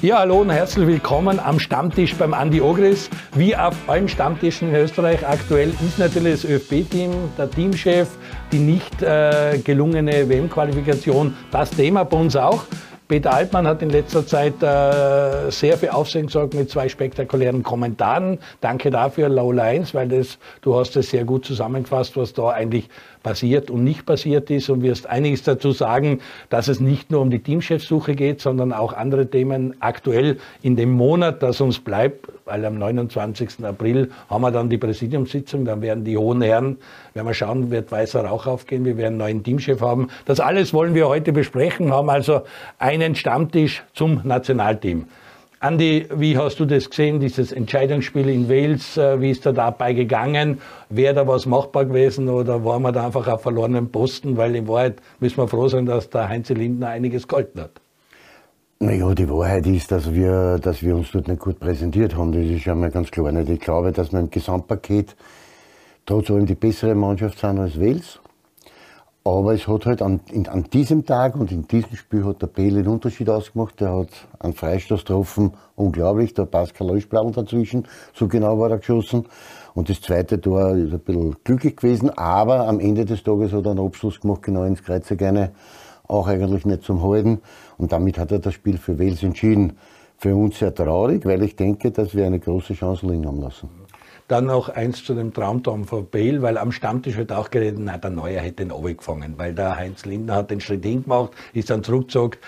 Ja, hallo und herzlich willkommen am Stammtisch beim Andi Ogris. Wie auf allen Stammtischen in Österreich aktuell ist natürlich das ÖFB-Team, der Teamchef, die nicht äh, gelungene WM-Qualifikation das Thema bei uns auch. Peter Altmann hat in letzter Zeit äh, sehr viel Aufsehen gesorgt mit zwei spektakulären Kommentaren. Danke dafür, Laula 1, weil das, du hast es sehr gut zusammengefasst, was da eigentlich passiert und nicht passiert ist und wirst einiges dazu sagen, dass es nicht nur um die Teamchefsuche geht, sondern auch andere Themen aktuell in dem Monat, das uns bleibt, weil am 29. April haben wir dann die Präsidiumssitzung, dann werden die hohen Herren, werden wir schauen, wird weißer Rauch aufgehen, wir werden einen neuen Teamchef haben. Das alles wollen wir heute besprechen, haben also einen Stammtisch zum Nationalteam. Andi, wie hast du das gesehen, dieses Entscheidungsspiel in Wales? Äh, wie ist da dabei gegangen? Wäre da was machbar gewesen oder waren wir da einfach auf verlorenen Posten? Weil in Wahrheit müssen wir froh sein, dass der Heinz Lindner einiges gehalten hat. Naja, die Wahrheit ist, dass wir, dass wir uns dort nicht gut präsentiert haben. Das ist ja mal ganz klar. Nicht? Ich glaube, dass wir im Gesamtpaket trotz allem die bessere Mannschaft sind als Wales. Aber es hat halt an, in, an diesem Tag und in diesem Spiel hat der Bale den Unterschied ausgemacht. Der hat einen Freistoß getroffen, unglaublich. Passt kein Läuschplattel dazwischen. So genau war er geschossen. Und das zweite Tor ist ein bisschen glücklich gewesen, aber am Ende des Tages hat er einen Abschluss gemacht, genau ins Kreuzer gerne. Auch eigentlich nicht zum Halten. Und damit hat er das Spiel für Wales entschieden. Für uns sehr traurig, weil ich denke, dass wir eine große Chance liegen haben lassen. Dann noch eins zu dem Traumtorm von Bale, weil am Stammtisch wird auch geredet, na, der Neuer hätte den gefangen, weil der Heinz Lindner hat den Schritt hingemacht, ist dann zurückgezogen.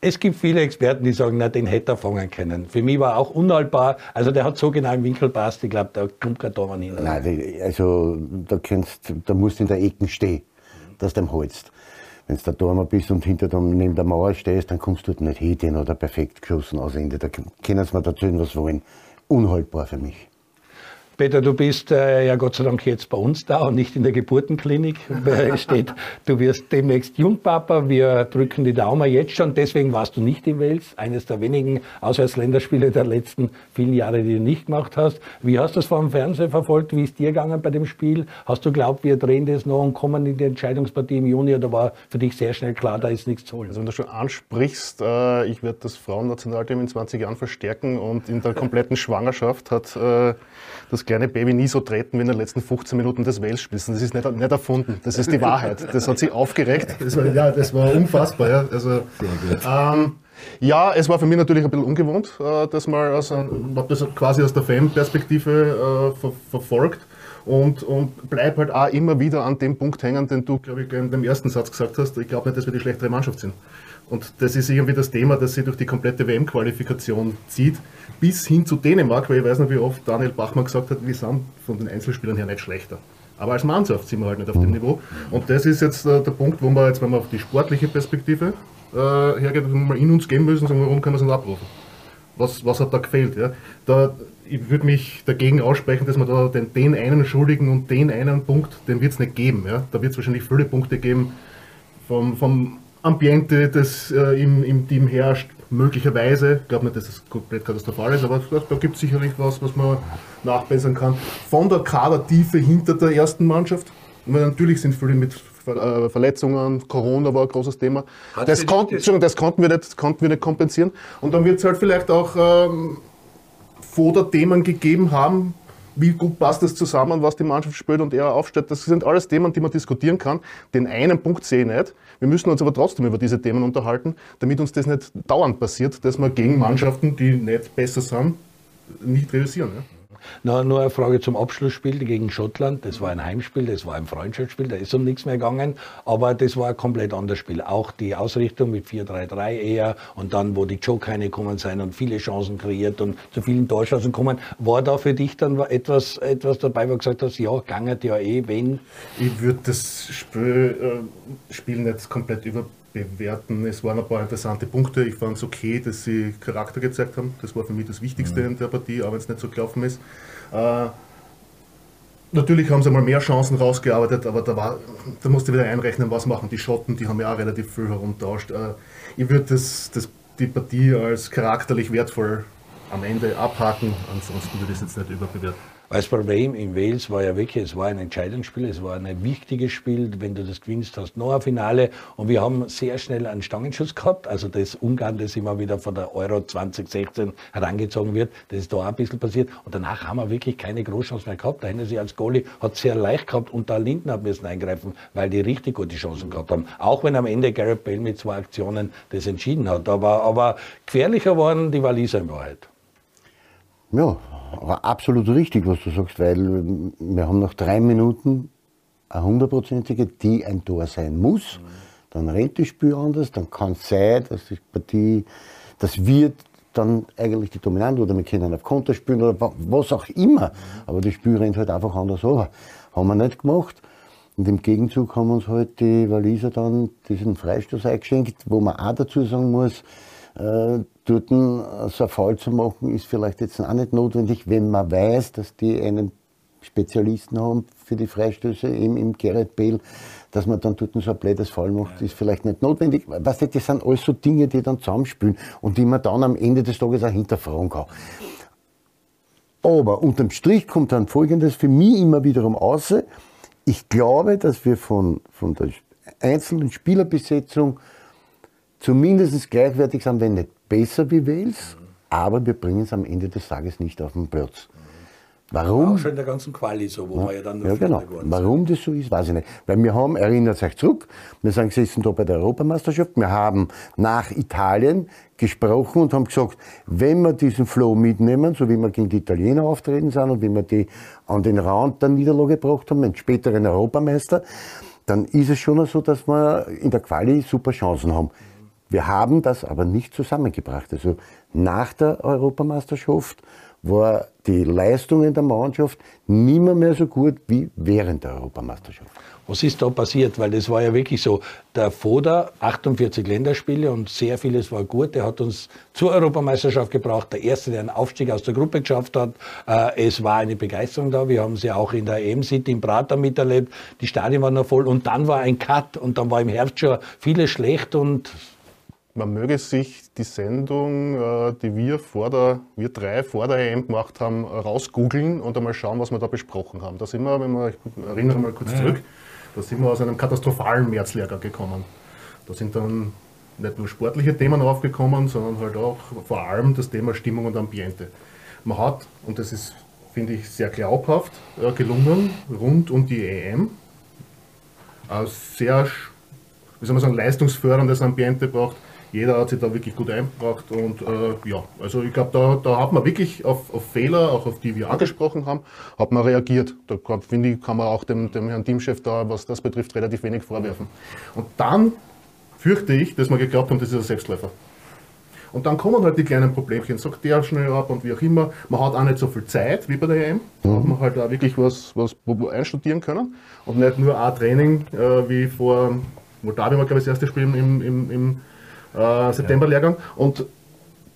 Es gibt viele Experten, die sagen, na, den hätte er fangen können. Für mich war auch unhaltbar. Also der hat so genau im Winkel passt, ich glaube, da kommt kein Tor hin. Nein, also da, kannst, da musst du in der Ecke stehen, dass du ihm holst. Wenn du da Tormer bist und hinter dem, neben der Mauer stehst, dann kommst du dort nicht hin, oder perfekt geschossen aus Ende. Da können sie mir dazu was wollen. Unhaltbar für mich. Peter, du bist äh, ja Gott sei Dank jetzt bei uns da und nicht in der Geburtenklinik. steht, du wirst demnächst Jungpapa. Wir drücken die Daumen jetzt schon. Deswegen warst du nicht in Wales. Eines der wenigen Auswärtsländerspiele der letzten vielen Jahre, die du nicht gemacht hast. Wie hast du das vor dem Fernsehen verfolgt? Wie ist dir gegangen bei dem Spiel? Hast du glaubt, wir drehen das noch und kommen in die Entscheidungspartie im Juni? Oder war für dich sehr schnell klar, da ist nichts zu holen? Also wenn du schon ansprichst, äh, ich werde das Frauennationalteam in 20 Jahren verstärken und in der kompletten Schwangerschaft hat äh, das kleine Baby nie so treten wie in den letzten 15 Minuten des Wales-Spiels. Das ist nicht, nicht, erfunden, das ist die Wahrheit. Das hat sie aufgeregt. Das war, ja, das war unfassbar. Ja. Also, ähm, ja, es war für mich natürlich ein bisschen ungewohnt, äh, das mal aus, habe das quasi aus der Fan-Perspektive äh, ver verfolgt und, und bleib halt auch immer wieder an dem Punkt hängen, den du, glaube ich, in dem ersten Satz gesagt hast. Ich glaube nicht, dass wir die schlechtere Mannschaft sind. Und das ist irgendwie das Thema, das sich durch die komplette WM-Qualifikation zieht, bis hin zu Dänemark, weil ich weiß nicht, wie oft Daniel Bachmann gesagt hat, wir sind von den Einzelspielern her nicht schlechter. Aber als Mannschaft sind wir halt nicht auf dem. Niveau. Und das ist jetzt äh, der Punkt, wo wir jetzt, wenn wir auf die sportliche Perspektive äh, hergeht, wo wir mal in uns gehen müssen sagen, warum können wir es nicht abrufen? Was, was hat da gefehlt? Ja? Da, ich würde mich dagegen aussprechen, dass man da den, den einen Schuldigen und den einen Punkt, den wird es nicht geben. Ja? Da wird es wahrscheinlich viele Punkte geben vom, vom Ambiente, das äh, im, im Team herrscht, möglicherweise. Ich glaube nicht, dass das komplett katastrophal ist, aber da gibt es sicherlich was, was man nachbessern kann. Von der Kadertiefe hinter der ersten Mannschaft. Weil natürlich sind viele mit äh, Verletzungen, Corona war ein großes Thema. Das, kon das, konnten, wir nicht, konnten wir nicht kompensieren. Und dann wird es halt vielleicht auch ähm, Foder-Themen gegeben haben, wie gut passt das zusammen, was die Mannschaft spielt und er aufstellt. Das sind alles Themen, die man diskutieren kann. Den einen Punkt sehe ich nicht. Wir müssen uns aber trotzdem über diese Themen unterhalten, damit uns das nicht dauernd passiert, dass wir gegen Mannschaften, die nicht besser sind, nicht realisieren. Ja? Na, nur eine Frage zum Abschlussspiel gegen Schottland. Das war ein Heimspiel, das war ein Freundschaftsspiel, da ist um nichts mehr gegangen. Aber das war ein komplett anderes Spiel. Auch die Ausrichtung mit 4-3-3 eher und dann, wo die Joker gekommen sind und viele Chancen kreiert und zu vielen Torchancen kommen. War da für dich dann etwas, etwas dabei, wo du gesagt hast, ja, gangert ja eh, wenn? Ich würde das Spiel, äh, Spiel nicht komplett über bewerten. Es waren ein paar interessante Punkte. Ich fand es okay, dass sie Charakter gezeigt haben. Das war für mich das Wichtigste mhm. in der Partie, auch wenn es nicht so gelaufen ist. Äh, natürlich haben sie mal mehr Chancen rausgearbeitet, aber da, war, da musste wieder einrechnen, was machen die Schotten, die haben ja auch relativ viel herumtauscht. Äh, ich würde das, das, die Partie als charakterlich wertvoll am Ende abhaken, ansonsten würde ich es jetzt nicht überbewerten. Weil das Problem in Wales war ja wirklich, es war ein Entscheidungsspiel, es war ein wichtiges Spiel. Wenn du das gewinnst, hast du noch ein Finale. Und wir haben sehr schnell einen Stangenschuss gehabt. Also das Ungarn, das immer wieder von der Euro 2016 herangezogen wird, das ist da auch ein bisschen passiert. Und danach haben wir wirklich keine Großchance mehr gehabt. Der Hennessy als Goalie hat sehr leicht gehabt und da Linden hat müssen eingreifen, weil die richtig gute Chancen gehabt haben. Auch wenn am Ende Garrett Bale mit zwei Aktionen das entschieden hat. Aber, aber gefährlicher waren die Waliser in Wahrheit. Ja, aber absolut richtig, was du sagst, weil wir haben nach drei Minuten eine hundertprozentige, die ein Tor sein muss. Dann rennt das Spiel anders, dann kann es sein, dass die Partie, das wird dann eigentlich die Dominante oder wir können auf Konter spielen oder was auch immer. Aber das Spiel rennt halt einfach anders over. Haben wir nicht gemacht. Und im Gegenzug haben uns halt die Waliser dann diesen Freistoß eingeschenkt, wo man auch dazu sagen muss, äh, dort so ein Fall zu machen, ist vielleicht jetzt auch nicht notwendig, wenn man weiß, dass die einen Spezialisten haben für die Freistöße im, im Gerrit Bale, dass man dann dort so ein blödes Fall macht, ist vielleicht nicht notwendig. Weißt du, das sind alles so Dinge, die dann zusammenspielen und die man dann am Ende des Tages auch hinterfragen kann. Aber unterm Strich kommt dann Folgendes für mich immer wiederum aus. Ich glaube, dass wir von, von der einzelnen Spielerbesetzung zumindest gleichwertig sind, wenn nicht besser wie Wales, aber wir bringen es am Ende des Tages nicht auf den Platz. Warum? Auch schon in der ganzen Quali so, wo ja, wir ja dann ja, genau. Warum das so ist, weiß ich nicht. Weil wir haben, erinnert euch zurück, wir sind gesessen da bei der Europameisterschaft, wir haben nach Italien gesprochen und haben gesagt, wenn wir diesen Flow mitnehmen, so wie wir gegen die Italiener auftreten sind und wie wir die an den Rand der Niederlage gebracht haben, den späteren Europameister, dann ist es schon so, dass wir in der Quali super Chancen haben. Wir haben das aber nicht zusammengebracht. Also nach der Europameisterschaft war die Leistung in der Mannschaft nimmer mehr so gut wie während der Europameisterschaft. Was ist da passiert? Weil das war ja wirklich so, der Foda, 48 Länderspiele und sehr vieles war gut. Der hat uns zur Europameisterschaft gebracht. Der Erste, der einen Aufstieg aus der Gruppe geschafft hat. Äh, es war eine Begeisterung da. Wir haben sie auch in der EM-City in Prater miterlebt. Die Stadien waren noch voll. Und dann war ein Cut und dann war im Herbst schon vieles schlecht und man möge sich die Sendung, äh, die wir vor der, wir drei vor der EM gemacht haben, rausgoogeln und einmal schauen, was wir da besprochen haben. Da sind wir, wenn wir, ich erinnere mal kurz zurück, da sind wir aus einem katastrophalen Märzlehrgang gekommen. Da sind dann nicht nur sportliche Themen aufgekommen, sondern halt auch vor allem das Thema Stimmung und Ambiente. Man hat, und das ist, finde ich, sehr glaubhaft äh, gelungen, rund um die EM, ein sehr, wie soll man sagen, leistungsförderndes Ambiente braucht, jeder hat sich da wirklich gut eingebracht und äh, ja, also ich glaube, da, da hat man wirklich auf, auf, Fehler, auch auf die wir angesprochen haben, hat man reagiert. Da finde ich, kann man auch dem, dem Herrn Teamchef da, was das betrifft, relativ wenig vorwerfen. Und dann fürchte ich, dass wir geglaubt haben, das ist ein Selbstläufer. Und dann kommen halt die kleinen Problemchen, sagt der schnell ab und wie auch immer. Man hat auch nicht so viel Zeit wie bei der EM. Da hat man halt auch wirklich was, was einstudieren können. Und nicht nur ein Training äh, wie vor Moldawien war, glaube ich, das erste Spiel im, im, im äh, Septemberlehrgang. Und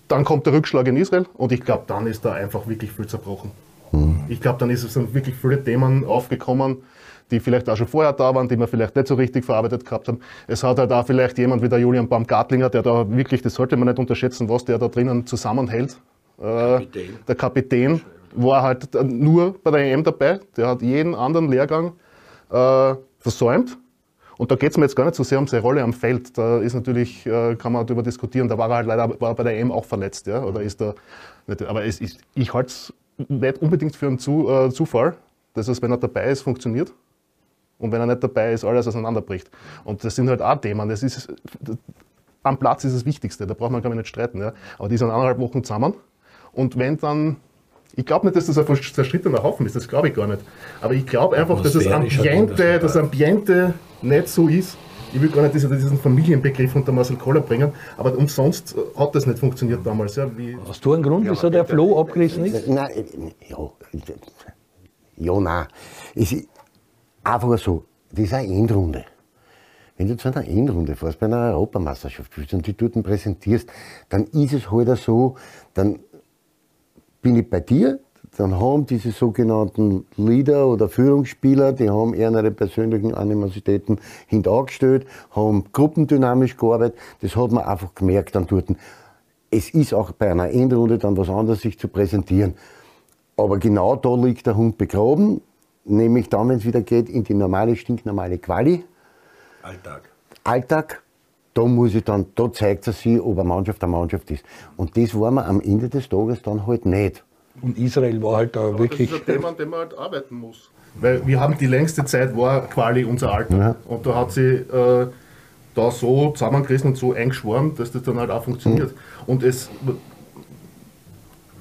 dann kommt der Rückschlag in Israel und ich glaube, dann ist da einfach wirklich viel zerbrochen. Mhm. Ich glaube, dann ist es sind wirklich viele Themen aufgekommen, die vielleicht auch schon vorher da waren, die wir vielleicht nicht so richtig verarbeitet gehabt haben. Es hat halt auch vielleicht jemand wie der Julian Baumgartlinger, der da wirklich, das sollte man nicht unterschätzen, was der da drinnen zusammenhält. Äh, Kapitän. Der Kapitän war halt nur bei der EM dabei. Der hat jeden anderen Lehrgang äh, versäumt und da geht es mir jetzt gar nicht so sehr um seine Rolle am Feld. Da ist natürlich, äh, kann man darüber diskutieren, da war er halt leider war bei der EM auch verletzt. Ja? Oder ist da aber ist, ich halte es nicht unbedingt für einen zu, äh, Zufall, dass es, wenn er dabei ist, funktioniert. Und wenn er nicht dabei ist, alles auseinanderbricht. Und das sind halt auch Themen. Das ist, am Platz ist das Wichtigste, da braucht man gar nicht streiten. Ja? Aber die sind eineinhalb Wochen zusammen. Und wenn dann ich glaube nicht, dass das ein zerstrittener Haufen ist, das glaube ich gar nicht. Aber ich glaube einfach, dass das Ambiente, das Ambiente nicht so ist. Ich will gar nicht diesen, diesen Familienbegriff unter Marcel Koller bringen, aber umsonst hat das nicht funktioniert damals. Ja, wie Hast du einen Grund, wieso der Floh abgerissen ist? Nein, ja, ja nein. Es ist einfach so, das ist eine Endrunde. Wenn du zu einer Endrunde fährst, bei einer Europameisterschaft und die dort präsentierst, dann ist es halt so, dann bin ich bei dir, dann haben diese sogenannten Leader oder Führungsspieler, die haben eher ihre persönlichen Animositäten hintergestellt, haben gruppendynamisch gearbeitet. Das hat man einfach gemerkt dann dort. Es ist auch bei einer Endrunde dann was anderes, sich zu präsentieren. Aber genau da liegt der Hund begraben, nämlich dann, wenn es wieder geht, in die normale, stinknormale Quali. Alltag. Alltag, da muss ich dann, da zeigt er sich, ob eine Mannschaft eine Mannschaft ist. Und das war man am Ende des Tages dann halt nicht. Und Israel war halt da wirklich. Das ist ein Thema, an dem man halt arbeiten muss. Weil wir haben die längste Zeit war Quali unser Alter. Ja. Und da hat sie äh, da so zusammengerissen und so eingeschworen, dass das dann halt auch funktioniert. Und es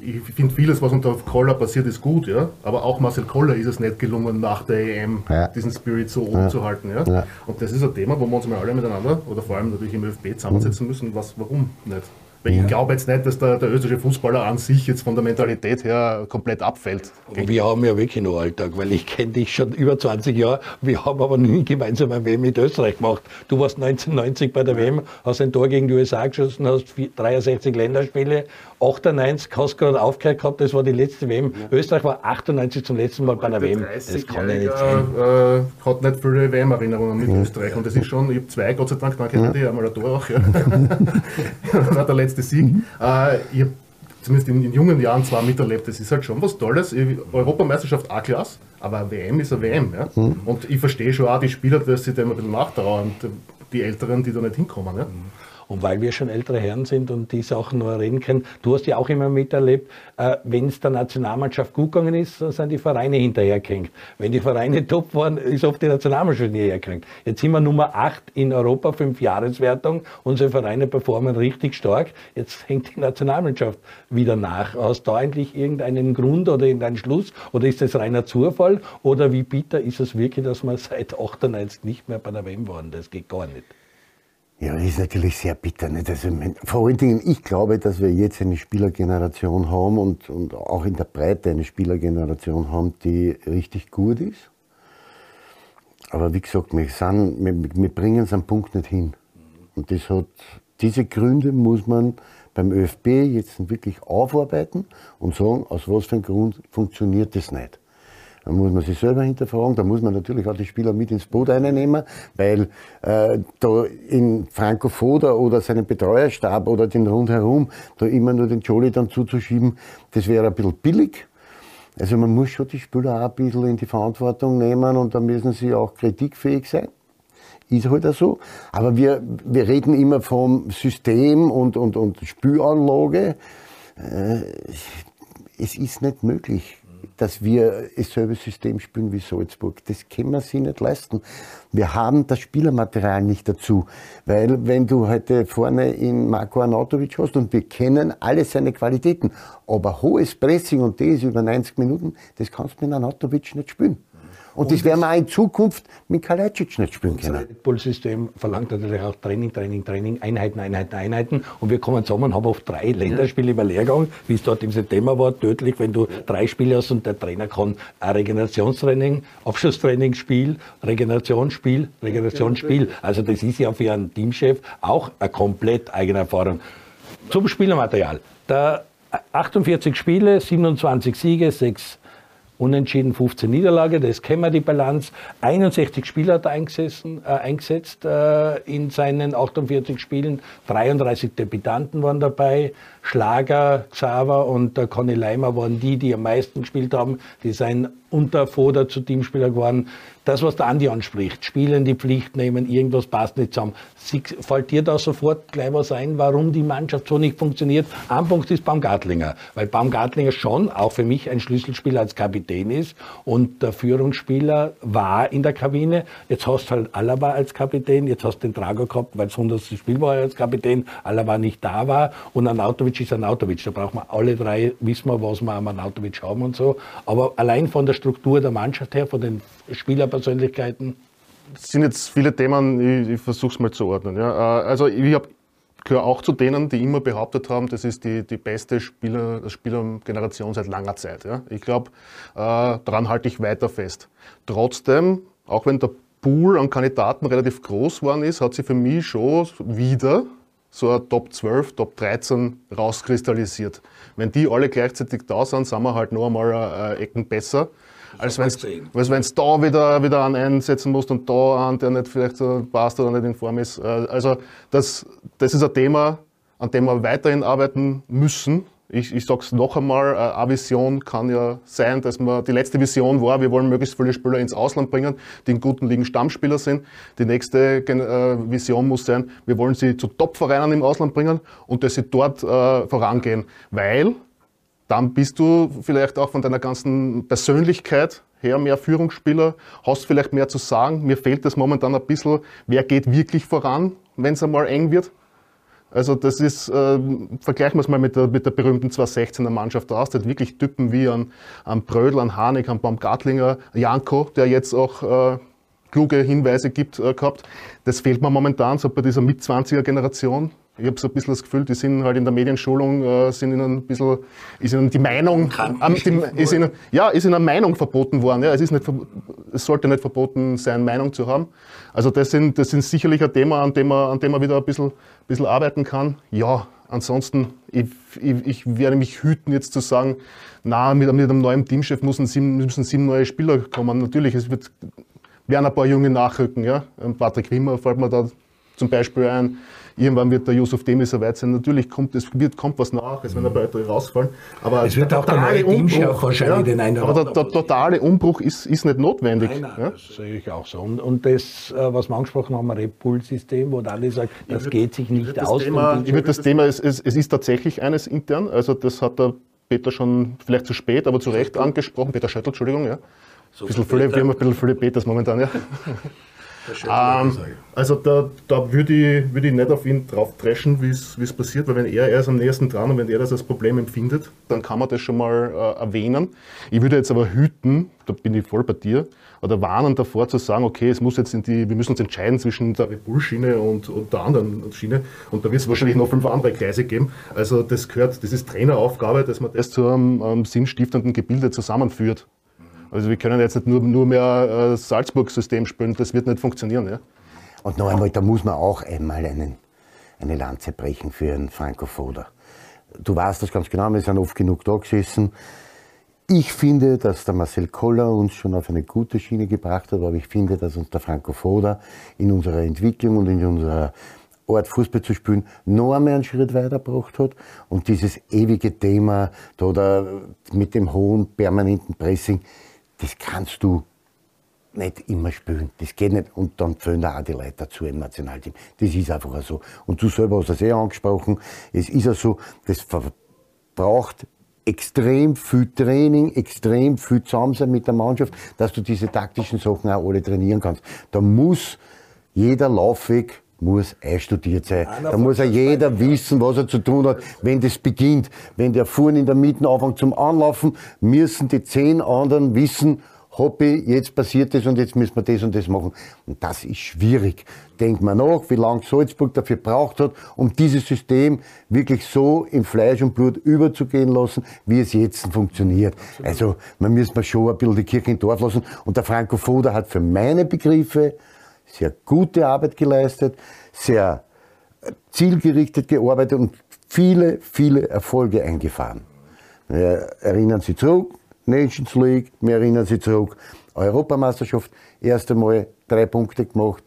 ich finde vieles, was unter Koller passiert, ist gut, ja. Aber auch Marcel Koller ist es nicht gelungen, nach der EM Ja. diesen Spirit so oben zu halten, ja? Ja. Und das ist ein Thema, wo wir uns mal alle miteinander oder vor allem natürlich im ÖFB zusammensetzen müssen. Was, warum nicht? Weil ich glaube jetzt nicht, dass der, der österreichische Fußballer an sich jetzt von der Mentalität her komplett abfällt. Aber wir haben ja wirklich noch Alltag, weil ich kenne dich schon über 20 Jahre. Wir haben aber nie gemeinsam eine WM mit Österreich gemacht. Du warst 1990 bei der WM, hast ein Tor gegen die USA geschossen, hast vier- 63 Länderspiele, 98 hast gerade aufgehört gehabt, das war die letzte WM. Österreich war 98 zum letzten Mal bei der WM. Das kann ja nicht sein. äh, hat nicht viele WM-Erinnerungen mit Österreich. Und das ist schon, ich habe zwei, Gott sei Dank, danke ja. dir, einmal ein Tor auch. Ja. das war der letzte Sieg. Äh, ich habe zumindest in, in jungen Jahren zwar miterlebt, das ist halt schon was Tolles. Ich- Europameisterschaft A-Klasse, aber eine WM ist eine WM. Ja. Und ich verstehe schon auch die Spieler, dass sie dem ein bisschen nachtrauern, die Älteren, die da nicht hinkommen. Ja. Und weil wir schon ältere Herren sind und die Sachen noch reden können, du hast ja auch immer miterlebt, äh, wenn es der Nationalmannschaft gut gegangen ist, dann sind die Vereine hinterhergehängt. Wenn die Vereine top waren, ist oft die Nationalmannschaft hinterhergehängt. Jetzt sind wir Nummer 8 in Europa, fünf Jahreswertung. Unsere Vereine performen richtig stark. Jetzt hängt die Nationalmannschaft wieder nach. Hast du eigentlich irgendeinen Grund oder irgendeinen Schluss? Oder ist das reiner Zufall? Oder wie bitter ist es wirklich, dass wir seit 98 nicht mehr bei der WM waren? Das geht gar nicht. Ja, das ist natürlich sehr bitter. Nicht? Also, vor allen Dingen, ich glaube, dass wir jetzt eine Spielergeneration haben und, und auch in der Breite eine Spielergeneration haben, die richtig gut ist. Aber wie gesagt, wir, sind, wir, wir bringen es am Punkt nicht hin. Und das hat, diese Gründe muss man beim ÖFB jetzt wirklich aufarbeiten und sagen, aus was für einem Grund funktioniert das nicht. Da muss man sich selber hinterfragen, da muss man natürlich auch die Spieler mit ins Boot einnehmen, weil äh, da in Franco Foda oder seinen Betreuerstab oder den rundherum, da immer nur den Jolly dann zuzuschieben, das wäre ein bisschen billig. Also man muss schon die Spieler auch ein bisschen in die Verantwortung nehmen und da müssen sie auch kritikfähig sein. Ist halt auch so. Aber wir, wir reden immer vom System und, und, und Spülanlage. Äh, es ist nicht möglich, dass wir dasselbe System spielen wie Salzburg. Das können wir sich nicht leisten. Wir haben das Spielermaterial nicht dazu. Weil wenn du heute vorne in Marco Arnautovic hast und wir kennen alle seine Qualitäten, aber hohes Pressing und das über 90 Minuten, das kannst du mit Arnautovic nicht spielen. Und, das werden wir auch in Zukunft mit Kalajdzic nicht spielen Das können. Red Bull-System verlangt natürlich auch Training, Training, Training, Einheiten, Einheiten, Einheiten. Und wir kommen zusammen und haben oft drei Länderspiele über Lehrgang, wie es dort im September war, tödlich, wenn du drei Spiele hast und der Trainer kann ein Regenerationstraining, Abschlusstraining, Spiel, Regenerationsspiel, Regenerationsspiel. Also das ist ja für einen Teamchef auch eine komplett eigene Erfahrung. Zum Spielermaterial. Da 48 Spiele, 27 Siege, 6 Unentschieden, 15 Niederlage, das kennen wir die Bilanz. 61 Spieler hat er äh, eingesetzt äh, in seinen 48 Spielen. 33 Debütanten waren dabei. Schlager, Xaver und der Conny Leimer waren die, die am meisten gespielt haben. Die seien unter Foda zu Teamspieler geworden. Das, was der Andi anspricht, Spielen die Pflicht nehmen, irgendwas passt nicht zusammen. Sie, fällt dir da sofort gleich was ein, warum die Mannschaft so nicht funktioniert? Ein Punkt ist Baumgartlinger, weil Baumgartlinger schon auch für mich ein Schlüsselspieler als Kapitän ist und der Führungsspieler war in der Kabine. Jetzt hast du halt Alaba als Kapitän, jetzt hast du den Trager gehabt, weil das 100. Spiel war als Kapitän, Alaba nicht da war und Anautovic ist Anautovic. Da brauchen wir alle drei, wissen wir, was wir am Anautovic haben und so. Aber allein von der Struktur der Mannschaft her, von den Spielerpersönlichkeiten, Es sind jetzt viele Themen, ich, ich versuche es mal zu ordnen. Ja. Äh, Also ich gehöre auch zu denen, die immer behauptet haben, das ist die, die beste Spieler, Spielergeneration seit langer Zeit. Ja. Ich glaube, äh, daran halte ich weiter fest. Trotzdem, auch wenn der Pool an Kandidaten relativ groß geworden ist, hat sie für mich schon wieder so ein Top 12, Top 13 rauskristallisiert. Wenn die alle gleichzeitig da sind, sind wir halt noch einmal äh, Ecken besser. Als wenn es da wieder, wieder einen einsetzen musst und da einen, der nicht vielleicht so passt oder nicht in Form ist. Äh, Also das, das ist ein Thema, an dem wir weiterhin arbeiten müssen, Ich, ich sage es noch einmal, äh, eine Vision kann ja sein, dass man, die letzte Vision war, wir wollen möglichst viele Spieler ins Ausland bringen, die in guten Ligen Stammspieler sind. Die nächste äh, Vision muss sein, wir wollen sie zu Top-Vereinen im Ausland bringen und dass sie dort äh, vorangehen. Weil dann bist du vielleicht auch von deiner ganzen Persönlichkeit her mehr Führungsspieler, hast vielleicht mehr zu sagen. Mir fehlt das momentan ein bisschen, wer geht wirklich voran, wenn es einmal eng wird. Also das ist, äh, vergleichen wir es mal mit der, mit der berühmten 216er Mannschaft aus. Der hat wirklich Typen wie an, an Brödel, an Hanek, an Baumgartlinger, Janko, der jetzt auch äh, kluge Hinweise gibt, äh, gehabt. Das fehlt mir momentan so bei dieser Mit-20er-Generation. Ich habe so ein bisschen das Gefühl, die sind halt in der Medienschulung, äh, sind ihnen ein bisschen, ist ihnen die Meinung, ähm, die, ist ihnen, ja, ist ihnen Meinung verboten worden. Ja, es, ist nicht, es sollte nicht verboten sein, Meinung zu haben. Also das sind, das sind sicherlich ein Thema, an dem man, an dem man wieder ein bisschen, ein bisschen arbeiten kann. Ja, ansonsten, ich, ich, ich, werde mich hüten, jetzt zu sagen, na, mit, mit einem neuen Teamchef müssen sieben, müssen sieben neue Spieler kommen. Natürlich, es wird, werden ein paar Junge nachrücken. Ja? Patrick Wimmer fällt mir da zum Beispiel ein. Irgendwann wird der Yusuf Demir so weit sein. Natürlich kommt, es wird, kommt was nach, es werden ein paar weitere rausfallen. Aber es wird auch der neue Teamchef wahrscheinlich ja, den einen Aber der, der, totale Umbruch ist, ist nicht notwendig. Nein, nein, ja? das sehe ich auch so. Und, und das, äh, was wir angesprochen haben, ein Red Bull-System, wo alle sagen, das würd, geht sich nicht aus. Thema, ich würde das Thema, es, es, es ist tatsächlich eines intern, also das hat der Peter schon vielleicht zu spät, aber zu Recht angesprochen. Peter Schöttl, Entschuldigung, ja. So ein bisschen viele, wir haben ein bisschen viele Peters momentan, ja. Ähm, also da, da würde ich, würd ich nicht auf ihn drauf dreschen, wie es passiert, weil wenn er, er ist am nächsten dran und wenn er das als Problem empfindet, dann kann man das schon mal äh, erwähnen. Ich würde jetzt aber hüten, da bin ich voll bei dir, oder warnen davor zu sagen, okay, es muss jetzt in die, wir müssen uns entscheiden zwischen der Red Bull-Schiene und, und der anderen Schiene und da wird es wahrscheinlich noch fünf andere Kreise geben. Also das gehört, das ist Traineraufgabe, dass man das zu einem, einem sinnstiftenden Gebilde zusammenführt. Also wir können jetzt nicht nur, nur mehr äh, Salzburg-System spielen, das wird nicht funktionieren. Ja? Und noch einmal, da muss man auch einmal einen, eine Lanze brechen für einen Franco. Du weißt das ganz genau, wir sind oft genug da gesessen. Ich finde, dass der Marcel Koller uns schon auf eine gute Schiene gebracht hat, aber ich finde, dass uns der Franco Foda in unserer Entwicklung und in unserer Art Fußball zu spielen, noch einmal einen Schritt weitergebracht hat. Und dieses ewige Thema da, da mit dem hohen permanenten Pressing, das kannst du nicht immer spielen. Das geht nicht. Und dann fehlen auch die Leute dazu im Nationalteam. Das ist einfach so. Und du selber hast das eh angesprochen. Es ist ja so, das braucht extrem viel Training, extrem viel Zusammensein mit der Mannschaft, dass du diese taktischen Sachen auch alle trainieren kannst. Da muss jeder Laufweg muss einstudiert sein. Einer da muss ja jeder wissen, was er zu tun hat, wenn das beginnt. Wenn der vorne in der Mitte anfängt zum Anlaufen, müssen die zehn anderen wissen, Hobby, jetzt passiert das und jetzt müssen wir das und das machen. Und das ist schwierig. Denkt man nach, wie lange Salzburg dafür braucht hat, um dieses System wirklich so in Fleisch und Blut überzugehen lassen, wie es jetzt funktioniert. Also, man muss mal schon ein bisschen die Kirche im Dorf lassen. Und der Franco Foda hat für meine Begriffe sehr gute Arbeit geleistet, sehr zielgerichtet gearbeitet und viele, viele Erfolge eingefahren. Wir erinnern Sie zurück, Nations League, wir erinnern Sie zurück, Europameisterschaft, erst einmal drei Punkte gemacht,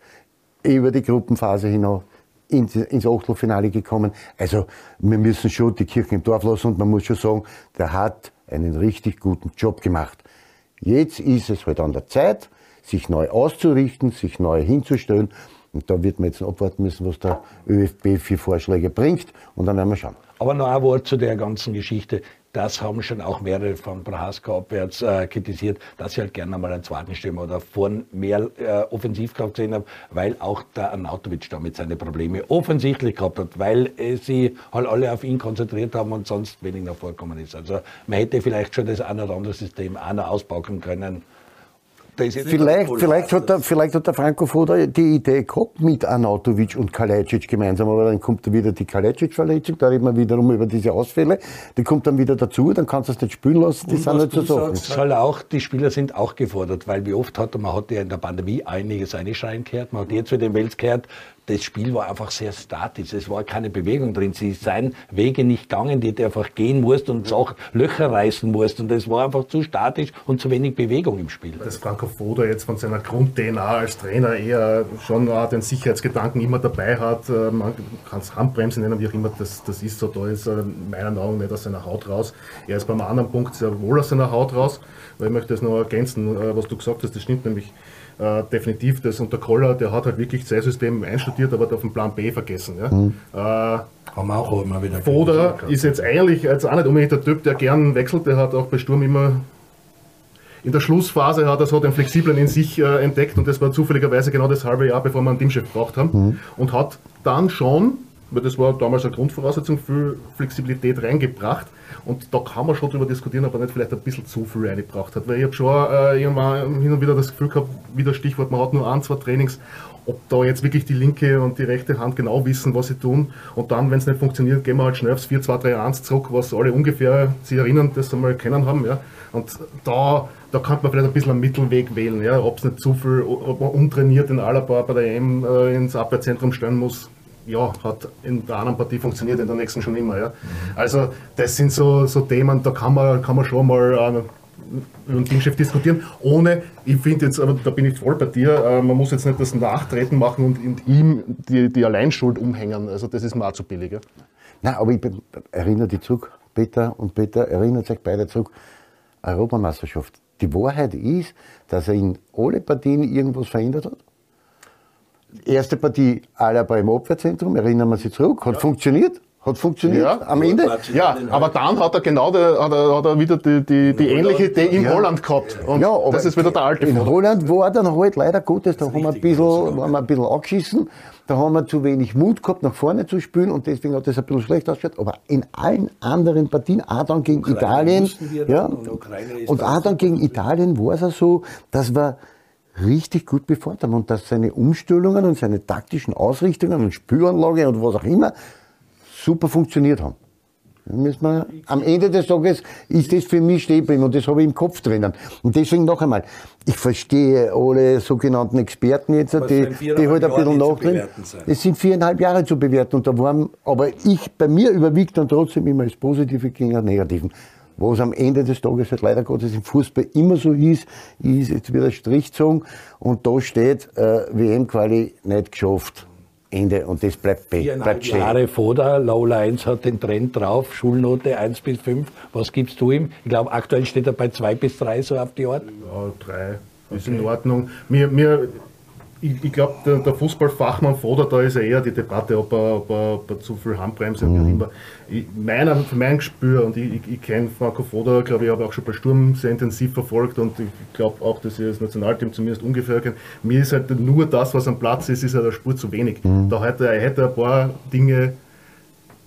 über die Gruppenphase hinaus ins, ins Achtelfinale gekommen. Also wir müssen schon die Kirche im Dorf lassen und man muss schon sagen, der hat einen richtig guten Job gemacht. Jetzt ist es halt an der Zeit, sich neu auszurichten, sich neu hinzustellen. Und da wird man jetzt abwarten müssen, was der ÖFB für Vorschläge bringt. Und dann werden wir schauen. Aber noch ein Wort zu der ganzen Geschichte. Das haben schon auch mehrere von Prohaska abwärts äh, kritisiert, dass sie halt gerne mal einen zweiten Stürmer oder vorn mehr äh, Offensivkraft gesehen haben, weil auch der Arnautovic damit seine Probleme offensichtlich gehabt hat, weil äh, sie halt alle auf ihn konzentriert haben und sonst weniger vorkommen ist. Also man hätte vielleicht schon das ein oder andere System auch noch ausbauen können Vielleicht, vielleicht, hat der, vielleicht hat der Franco Foda die Idee gehabt mit Anatovic und Kalajdzic gemeinsam, aber dann kommt wieder die Kalajdzic-Verletzung, da reden wir wiederum über diese Ausfälle, die kommt dann wieder dazu, dann kannst du es nicht spielen lassen, die und sind nicht so Sachen. Soll auch, die Spieler sind auch gefordert, weil wie oft hat man hat ja in der Pandemie einiges einschreien gehört, man hat jetzt für den Wels gehört, das Spiel war einfach sehr statisch. Es war keine Bewegung drin. Sie seien Wege nicht gegangen, die du einfach gehen musst und auch Löcher reißen musst. Und es war einfach zu statisch und zu wenig Bewegung im Spiel. Dass Franco Foda jetzt von seiner Grund-DNA als Trainer eher schon den Sicherheitsgedanken immer dabei hat. Äh, man kann es Handbremse nennen, wie auch immer das, das ist so. Da ist er meiner Meinung nach nicht aus seiner Haut raus. Er ist beim anderen Punkt sehr wohl aus seiner Haut raus. Weil ich möchte das noch ergänzen, äh, was du gesagt hast, das stimmt nämlich äh, definitiv. Das unter Koller, der hat halt wirklich sein System einstudiert, aber auf den Plan B vergessen. Ja. Mhm. Äh, Haben wir auch immer wieder Foda ist jetzt eigentlich jetzt auch nicht unbedingt der Typ, der gern wechselt. Der hat auch bei Sturm immer in der Schlussphase hat er so den Flexiblen in sich äh, entdeckt und das war zufälligerweise genau das halbe Jahr, bevor wir einen Teamchef gebraucht haben. Mhm. Und hat dann schon, weil das war damals eine Grundvoraussetzung für Flexibilität reingebracht, und da kann man schon darüber diskutieren, ob er nicht vielleicht ein bisschen zu viel reingebracht hat. Weil ich habe schon äh, irgendwann hin und wieder das Gefühl gehabt, wieder Stichwort, man hat nur ein, zwei Trainings, ob da jetzt wirklich die linke und die rechte Hand genau wissen, was sie tun. Und dann, wenn es nicht funktioniert, gehen wir halt schnell aufs 4, 2, 3, 1 zurück, was alle ungefähr sich erinnern, das einmal kennen haben. Ja. Und da, da kann man vielleicht ein bisschen einen Mittelweg wählen, ja. ob es nicht zu viel, ob man untrainiert in Alaba bei der EM äh, ins Abwehrzentrum stellen muss, ja, hat in der anderen Partie funktioniert, in der nächsten schon immer. Ja. Also das sind so, so Themen, da kann man, kann man schon mal äh, über den Teamchef diskutieren, ohne, ich finde jetzt, aber da bin ich voll bei dir, äh, man muss jetzt nicht das Nachtreten machen und in ihm die, die Alleinschuld umhängen, also das ist mir auch zu billig. Ja. Nein, aber ich erinnere dich zurück, Peter und Peter, erinnert sich beide zurück, Europameisterschaft. Die Wahrheit ist, dass er in alle Partien irgendwas verändert hat erste Partie Alaba im Abwehrzentrum, erinnern wir sich zurück, hat ja. funktioniert. Hat funktioniert ja, am Ende? Ja, aber dann hat er genau der, hat er, hat er wieder die, die, die ähnliche Idee in ja. Holland gehabt. Und ja, aber das ist wieder der alte In Fall. Holland war dann halt leider Gottes, da haben wir, ein bisschen, waren wir ein bisschen angeschissen. Da haben wir zu wenig Mut gehabt, nach vorne zu spielen und deswegen hat das ein bisschen schlecht ausgeschaut. Aber in allen anderen Partien, auch dann gegen Ukraine Italien, ja, und, und auch dann gegen Italien war es so, dass wir richtig gut befordert und dass seine Umstellungen und seine taktischen Ausrichtungen und Spüranlage und was auch immer super funktioniert haben. Wir, am Ende des Tages ist das für mich stehen und das habe ich im Kopf drinnen. Und deswegen noch einmal, ich verstehe alle sogenannten Experten jetzt, die, die halt ein bisschen nachdrehen. Es sind viereinhalb Jahre zu bewerten und da waren, aber ich, bei mir überwiegt dann trotzdem immer das Positive gegen das Negative wo es am Ende des Tages halt leider Gottes im Fußball immer so ist, ist jetzt wieder Strichzong und da steht äh, WM-Quali nicht geschafft. Ende und das bleibt, bleibt stehen. Jahre vor der Lola 1 hat den Trend drauf, Schulnote 1 bis 5. Was gibst du ihm? Ich glaube, aktuell steht er bei 2 bis 3 so auf die Art. Ja, 3 ist okay. in Ordnung. Mir, mir, ich, ich glaube, der, der, Fußballfachmann fordert da ist ja eher die Debatte, ob er, ob er, ob er zu viel Handbremse mhm. immer. Ich, meiner, für mein Gespür, und ich, ich, kenne Franco Foda, glaube ich, habe auch schon bei Sturm sehr intensiv verfolgt und ich glaube auch, dass ich das Nationalteam zumindest ungefähr kenne. Mir ist halt nur das, was am Platz ist, ist halt eine Spur zu wenig. Mhm. Da hätte er hätte ein paar Dinge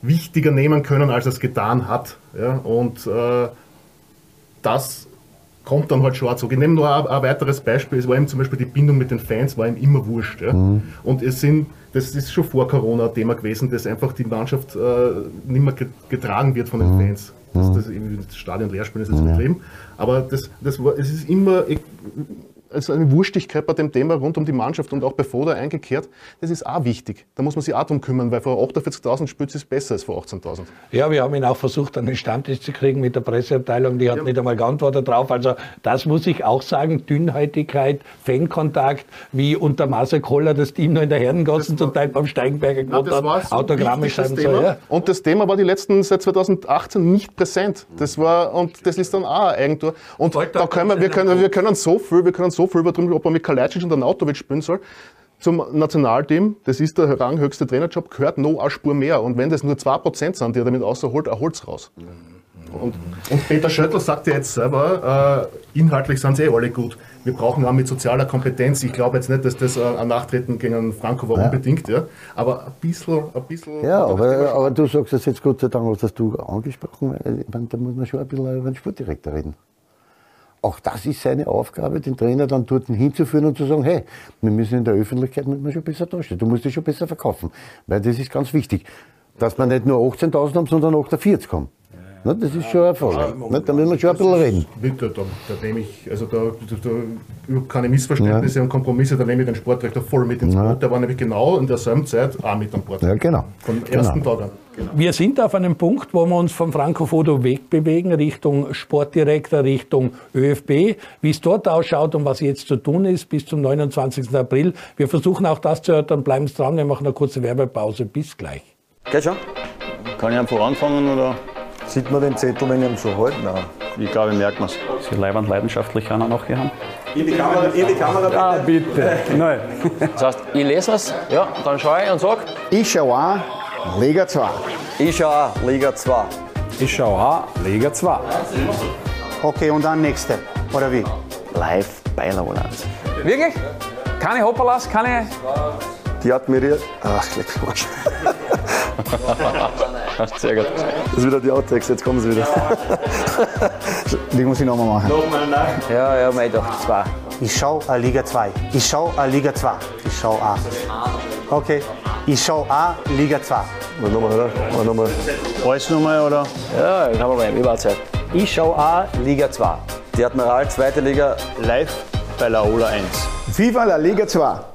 wichtiger nehmen können, als er es getan hat. Ja? Und äh, das kommt dann halt schwarz. Ich nehme noch ein, ein, weiteres Beispiel. Es war ihm zum Beispiel die Bindung mit den Fans, war ihm immer wurscht. Ja? Mhm. Und es sind, das ist schon vor Corona ein Thema gewesen, dass einfach die Mannschaft äh, nicht mehr getragen wird von den mhm. Fans. Das, mhm. das, das Stadion leer spielen ist jetzt übertrieben. Aber das, das war, es ist immer, also eine Wurstigkeit bei dem Thema rund um die Mannschaft und auch bei Foda eingekehrt, das ist auch wichtig. Da muss man sich auch drum kümmern, weil vor 48.000 Spitz ist besser als vor 18.000. Ja, wir haben ihn auch versucht, einen Stammtisch zu kriegen mit der Presseabteilung, die hat ja. nicht einmal geantwortet drauf. Also das muss ich auch sagen, Dünnhäutigkeit, Fankontakt, wie unter Marcel Koller das Team noch in der Herrengassen zum Teil beim Steigenberger gewohnt hat, Autogramme schreiben so, ja. Und das Thema war die letzten, seit 2018 nicht präsent. Das war, und das ist dann auch ein Eigentor. Und da können wir, wir können, wir können so viel, wir können so so viel übertrieben, ob er mit Kalajdzic und Arnautovic spielen soll. Zum Nationalteam, das ist der ranghöchste Trainerjob, gehört noch eine Spur mehr. Und wenn das nur 2% sind, die er damit außerholt, er holt es raus. Und, und, Peter Schöttl sagt ja jetzt selber, äh, inhaltlich sind sie eh alle gut. Wir brauchen auch mit sozialer Kompetenz. Ich glaube jetzt nicht, dass das ein Nachtreten gegen Franco war, ja. unbedingt, ja. Aber ein bisschen. Ein bisschen ja, aber, aber, du sagst das jetzt Gott sei Dank, was hast du angesprochen, weil da muss man schon ein bisschen über den Sportdirektor reden. Auch das ist seine Aufgabe, den Trainer dann dort hinzuführen und zu sagen, hey, wir müssen in der Öffentlichkeit müssen wir schon besser dastehen. Du musst dich schon besser verkaufen. Weil das ist ganz wichtig. Dass man nicht nur 18.000 haben, sondern 48 haben. Ne, das ist schon ein Erfolg. Ne, da müssen wir schon ein bisschen reden. Bitte, da, da nehme ich, also da, da, da überhaupt keine Missverständnisse und Kompromisse, da nehme ich den Sportrechter voll mit ins Boot. Der war nämlich genau in derselben Zeit auch mit an Bord. Ja, genau. Vom ersten Tag an. Wir sind auf einem Punkt, wo wir uns vom Franco Foto wegbewegen, Richtung Sportdirektor, Richtung ÖFB. Wie es dort ausschaut und was jetzt zu tun ist bis zum 29. April. Wir versuchen auch das zu erörtern. Bleiben Sie dran, wir machen eine kurze Werbepause. Bis gleich. Geht schon? Kann ich einfach anfangen oder? Sieht man den Zettel, wenn ich ihn so halte? Nein. Ich glaube, merkt man es. Sie leibend leidenschaftlich einer noch haben. In die Kamera, in die Kamera. Ah, bitte. Nein. Das heißt, ich lese es, ja, dann schaue ich und sage, Ich schaue an, Liga 2. ich schaue auch Liga 2. Ich schaue an, Liga 2. Okay, und dann nächste. Oder wie? Live bei Laulanz. Wirklich? Keine Hopperlas, keine. Die admiriert. Ach, leck mich Sehr gut. Das ist wieder die Outtakes, jetzt kommen sie wieder. Die muss ich nochmal machen. Ja, ja, mei doch, zwei. Ich schaue a Liga 2. Ich schaue a Liga 2. Ich schaue A. Okay. Ich schaue A Liga 2. Mal nochmal, oder? Mal nochmal. Alles nochmal, oder? Ja, kein Problem, ich war Zeit. Ich schaue A Liga 2. Die Admiral, zweite Liga, live bei Laola 1. Viva la Liga 2.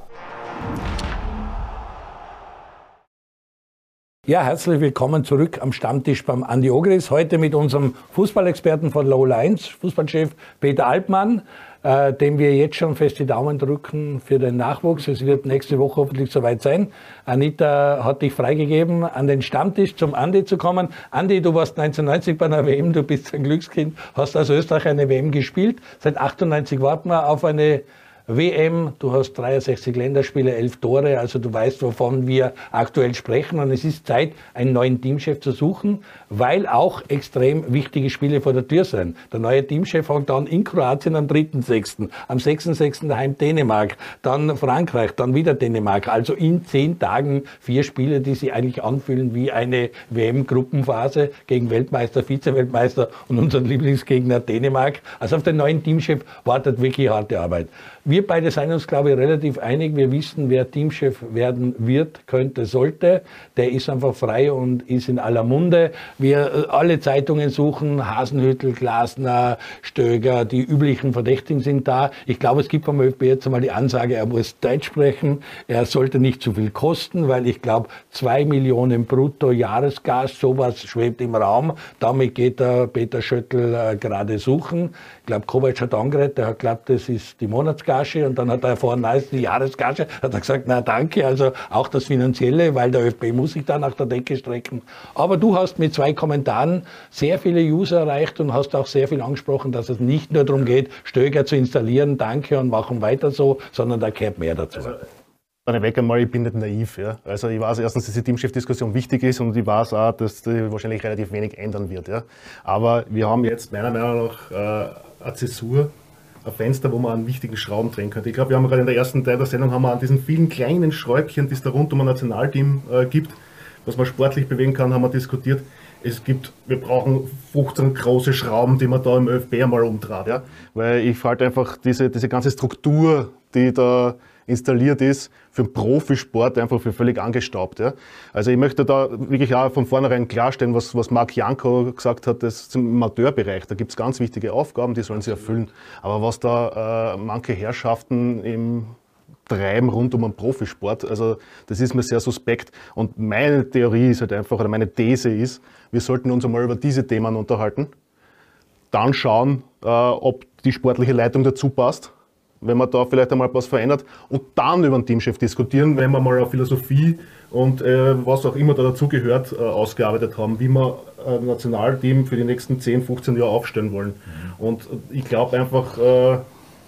Ja, herzlich willkommen zurück am Stammtisch beim Andi Ogris. Heute mit unserem Fußballexperten von Low 1, Fußballchef Peter Altmann, äh, dem wir jetzt schon fest die Daumen drücken für den Nachwuchs. Es wird nächste Woche hoffentlich soweit sein. Anita hat dich freigegeben, an den Stammtisch zum Andi zu kommen. Andi, du warst 1990 bei einer WM, du bist ein Glückskind, hast als Österreicher eine WM gespielt. Seit 98 warten wir auf eine WM, du hast 63 Länderspiele, 11 Tore, also du weißt, wovon wir aktuell sprechen. Und es ist Zeit, einen neuen Teamchef zu suchen, weil auch extrem wichtige Spiele vor der Tür sind. Der neue Teamchef fängt an in Kroatien am 3.6., am 6.6. daheim Dänemark, dann Frankreich, dann wieder Dänemark. Also in zehn Tagen vier Spiele, die sich eigentlich anfühlen wie eine WM-Gruppenphase gegen Weltmeister, Vize-Weltmeister und unseren Lieblingsgegner Dänemark. Also auf den neuen Teamchef wartet wirklich harte Arbeit. Wir beide sind uns, glaube ich, relativ einig. Wir wissen, wer Teamchef werden wird, könnte, sollte. Der ist einfach frei und ist in aller Munde. Wir äh, alle Zeitungen suchen, Hasenhüttel, Glasner, Stöger, die üblichen Verdächtigen sind da. Ich glaube, es gibt vom ÖFB jetzt einmal die Ansage, er muss Deutsch sprechen. Er sollte nicht zu viel kosten, weil ich glaube, zwei Millionen brutto Jahresgas, sowas schwebt im Raum. Damit geht der Peter Schöttl äh, gerade suchen. Ich glaube, Kovac hat angeredet, der hat glaubt, das ist die Monatsgage und dann hat er erfahren, nein, ist die Jahresgage. Hat er gesagt, na danke, also auch das Finanzielle, weil der ÖFB muss sich da nach der Decke strecken. Aber du hast mit zwei Kommentaren sehr viele User erreicht und hast auch sehr viel angesprochen, dass es nicht nur darum geht, Stöger zu installieren, danke und machen weiter so, sondern da gehört mehr dazu. Dann weg einmal, ich bin nicht naiv. Ja. Also ich weiß erstens, dass die Teamchef-Diskussion wichtig ist und ich weiß auch, dass die wahrscheinlich relativ wenig ändern wird. Ja. Aber wir haben jetzt meiner Meinung nach äh, eine Zäsur, ein Fenster, wo man an wichtigen Schrauben drehen könnte. Ich glaube, wir haben gerade in der ersten Teil der Sendung haben wir an diesen vielen kleinen Schräubchen, die es da rund um ein Nationalteam äh, gibt, was man sportlich bewegen kann, haben wir diskutiert. Es gibt, wir brauchen 15 große Schrauben, die man da im ÖFB einmal umdreht. Ja? Weil ich halte einfach diese, diese ganze Struktur, die da installiert ist, für den Profisport einfach für völlig angestaubt. Ja. Also ich möchte da wirklich auch von vornherein klarstellen, was, was Marc Janko gesagt hat, das ist im Amateurbereich, da gibt es ganz wichtige Aufgaben, die sollen sie erfüllen. Aber was da äh, manche Herrschaften im treiben rund um einen Profisport. Also das ist mir sehr suspekt. Und meine Theorie ist halt einfach, oder meine These ist, wir sollten uns einmal über diese Themen unterhalten, dann schauen, äh, ob die sportliche Leitung dazu passt wenn man da vielleicht einmal was verändert und dann über den Teamchef diskutieren, wenn wir mal eine Philosophie und äh, was auch immer da dazugehört, äh, ausgearbeitet haben, wie wir ein Nationalteam für die nächsten 10, 15 Jahre aufstellen wollen. Mhm. Und ich glaube einfach, äh,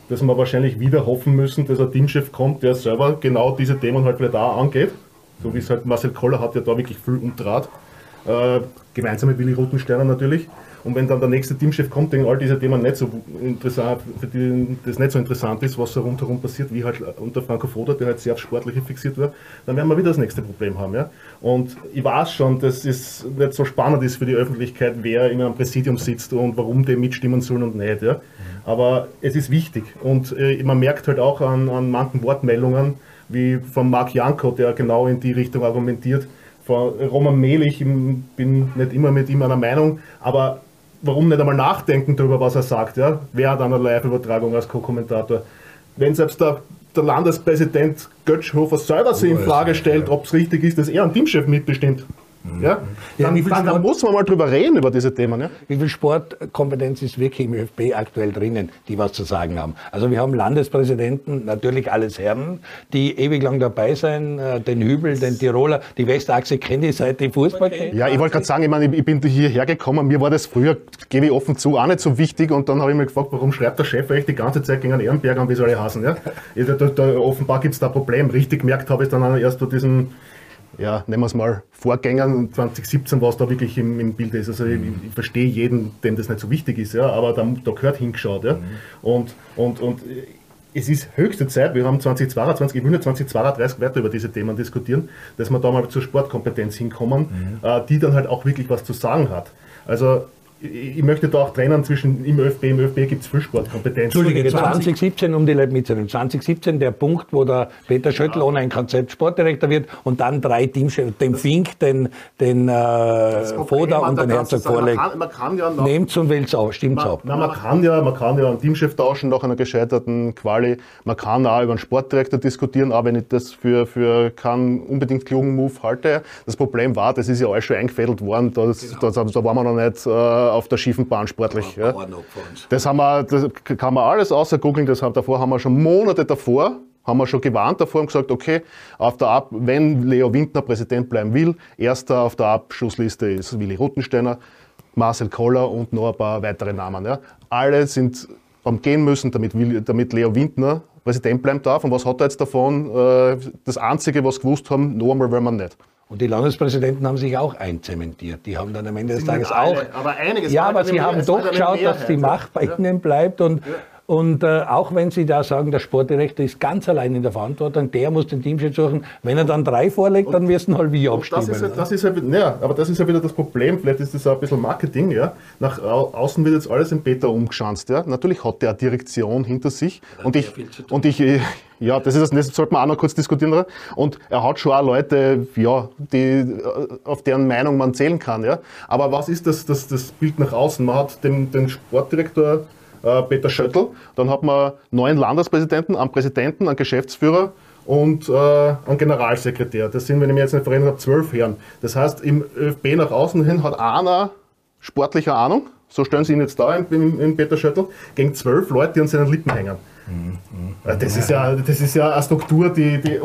dass wir wahrscheinlich wieder hoffen müssen, dass ein Teamchef kommt, der selber genau diese Themen halt wieder da angeht. So wie es halt Marcel Koller hat ja da wirklich viel umdraht. Äh, gemeinsam mit Willi Rutensterner natürlich. Und wenn dann der nächste Teamchef kommt, den all diese Themen nicht so interessant, für die das nicht so interessant ist, was so rundherum passiert, wie halt unter Franco Foda, der halt sehr auf Sportliche fixiert war, dann werden wir wieder das nächste Problem haben. Ja? Und ich weiß schon, dass es nicht so spannend ist für die Öffentlichkeit, wer in einem Präsidium sitzt und warum die mitstimmen sollen und nicht. Ja? Aber es ist wichtig. Und äh, man merkt halt auch an, an manchen Wortmeldungen, wie von Marc Janko, der genau in die Richtung argumentiert, von Roman Mehl, ich bin nicht immer mit ihm einer Meinung, aber warum nicht einmal nachdenken darüber, was er sagt? Ja? Wer hat eine Live-Übertragung als Co-Kommentator? Wenn selbst der, der Landespräsident Götzschhofer selber sich in Frage stellt, ob es richtig ist, dass er einen Teamchef mitbestimmt, ja? Dann, wie viel dann, dann muss man mal drüber reden, über diese Themen. Ja? Wie viel Sportkompetenz ist wirklich im ÖFB aktuell drinnen, die was zu sagen haben? Also wir haben Landespräsidenten, natürlich alles Herren, die ewig lang dabei sein, äh, den Hübel, den Tiroler, die Westachse kenne ich seit ich Fußball kenne. Ja, ich wollte gerade sagen, ich, meine, ich bin hierher gekommen, mir war das früher, gebe ich offen zu, auch nicht so wichtig und dann habe ich mich gefragt, warum schreibt der Chef eigentlich die ganze Zeit gegen einen Ehrenberger und wie soll ich hassen? Ja? Ja, da, da, da, offenbar gibt es da ein Problem. Richtig gemerkt habe ich es dann erst bei diesem, ja, nennen wir es mal, Vorgängern 2017, was da wirklich im, im Bild ist. Also ich, ich verstehe jeden, dem das nicht so wichtig ist, ja, aber da, da gehört hingeschaut. Ja? Und, und, und es ist höchste Zeit, wir haben 2022, ich will nicht 2032 weiter über diese Themen diskutieren, dass wir da mal zur Sportkompetenz hinkommen, äh, die dann halt auch wirklich was zu sagen hat. Also ich möchte da auch trennen zwischen im ÖFB, im ÖFB gibt es viel Sportkompetenz. Entschuldige, 2017, um die Leute mitzunehmen. 2017 der Punkt, wo der Peter Schöttl ohne ein Konzept Sportdirektor wird und dann drei Teamchefs, den Fink, den, den äh, Foda und den Herzog vorlegt. Ja Nehmt's und wählt's auf, stimmt's man, ab. na, man, kann ja, man kann ja einen Teamchef tauschen nach einer gescheiterten Quali. Man kann auch über einen Sportdirektor diskutieren, auch wenn ich das für, für keinen unbedingt klugen Move halte. Das Problem war, das ist ja alles schon eingefädelt worden, das, das, da waren wir noch nicht äh, auf der schiefen Bahn sportlich. Ja. Das, haben wir, das kann man alles außer googeln, das haben, davor haben wir schon Monate davor haben wir schon gewarnt davor und gesagt, okay, auf der Ab wenn Leo Windner Präsident bleiben will, erster auf der Abschussliste ist Willi Ruttensteiner, Marcel Koller und noch ein paar weitere Namen. Ja. Alle sind am gehen müssen, damit, damit Leo Windner Präsident bleiben darf. Und was hat er jetzt davon? Äh, Das Einzige, was gewusst haben, noch einmal will man nicht. Und die Landespräsidenten haben sich auch einzementiert. Die haben dann am Ende des Tages alle, auch. aber einiges ja, aber sie haben doch geschaut, dass die Macht bei ja. ihnen bleibt. Und, und äh, auch wenn sie da sagen, der Sportdirektor ist ganz allein in der Verantwortung, der muss den Teamchef suchen. Wenn er dann drei vorlegt, dann müssen halt wir Und abstimmen. Das ist, halt, das ist halt, ja, aber das ist ja wieder das Problem. Vielleicht ist das auch ein bisschen Marketing. Ja. Nach au- außen wird jetzt alles in Beta umgeschanzt. Ja. Natürlich hat der eine Direktion hinter sich. Und ich, und ich, äh, ja, das ist das nächste, sollte man auch noch kurz diskutieren. oder? Und er hat schon auch Leute, ja, die, äh, auf deren Meinung man zählen kann. Ja. Aber was ist das, das, das Bild nach außen? Man hat den, den Sportdirektor äh, Peter Schöttl, dann hat man neun Landespräsidenten, einen Präsidenten, einen Geschäftsführer und äh, einen Generalsekretär. Das sind, wenn ich mich jetzt nicht verrechnet habe, zwölf Herren. Das heißt, im ÖFB nach außen hin hat einer sportliche Ahnung, so stellen sie ihn jetzt da in, in, in Peter Schöttl, gegen zwölf Leute, die an seinen Lippen hängen. Äh, Das ist, ja, das ist ja eine Struktur, die, die,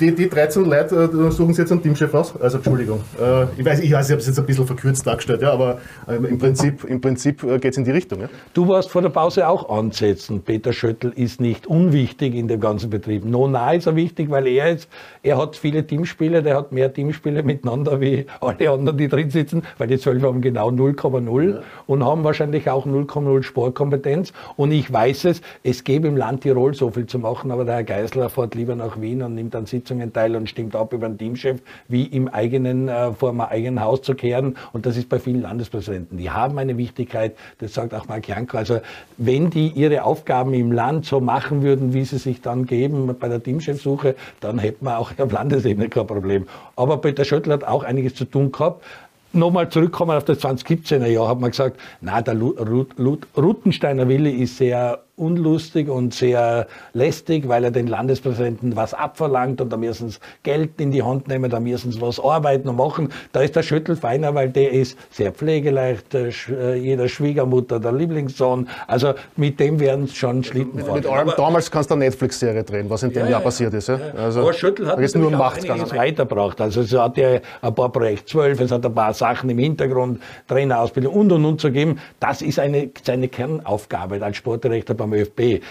die, die 13 Leute äh, suchen sie jetzt einen Teamchef aus. Also Entschuldigung. Äh, Ich weiß, ich, weiß, ich habe es jetzt ein bisschen verkürzt dargestellt, ja, aber äh, im Prinzip, im Prinzip geht es in die Richtung. Ja. Du warst vor der Pause auch ansetzen. Peter Schöttl ist nicht unwichtig in dem ganzen Betrieb. No, na ist er wichtig, weil er ist, er hat viele Teamspiele, der hat mehr Teamspiele miteinander wie alle anderen, die drin sitzen, weil die zwölf haben genau 0,0 und haben wahrscheinlich auch 0,0 Sportkompetenz. Und ich weiß es, es gäbe im Land Tirol so viel zu machen, aber der Herr Geisler fährt lieber nach Wien und nimmt an Sitzungen teil und stimmt ab über den Teamchef, wie im eigenen, äh, vor einem eigenen Haus zu kehren. Und das ist bei vielen Landespräsidenten. Die haben eine Wichtigkeit, das sagt auch Mark Janko. Also wenn die ihre Aufgaben im Land so machen würden, wie sie sich dann geben bei der Teamchefsuche, dann hätten wir auch auf Landesebene kein Problem. Aber Peter Schöttl hat auch einiges zu tun gehabt. Nochmal zurückkommen auf das 2017er Jahr, hat man gesagt, na, der Lu- Ru- Lu- Rutensteiner Wille ist sehr unlustig und sehr lästig, weil er den Landespräsidenten was abverlangt und da müssen sie Geld in die Hand nehmen, da müssen sie was arbeiten und machen. Da ist der Schüttel feiner, weil der ist sehr pflegeleicht, äh, jeder Schwiegermutter der Lieblingssohn. Also mit dem werden sie schon Schlitten fahren. Mit allem, damals kannst du eine Netflix-Serie drehen, was in dem Jahr passiert ist. Ja. Also, Aber Schüttel hat ist nur Macht weitergebracht. Also es hat ja ein paar Projekt 12, es hat ein paar Sachen im Hintergrund, Trainerausbildung und und und zu geben. Das ist eine, seine Kernaufgabe als Sportdirektor beim ÖFB.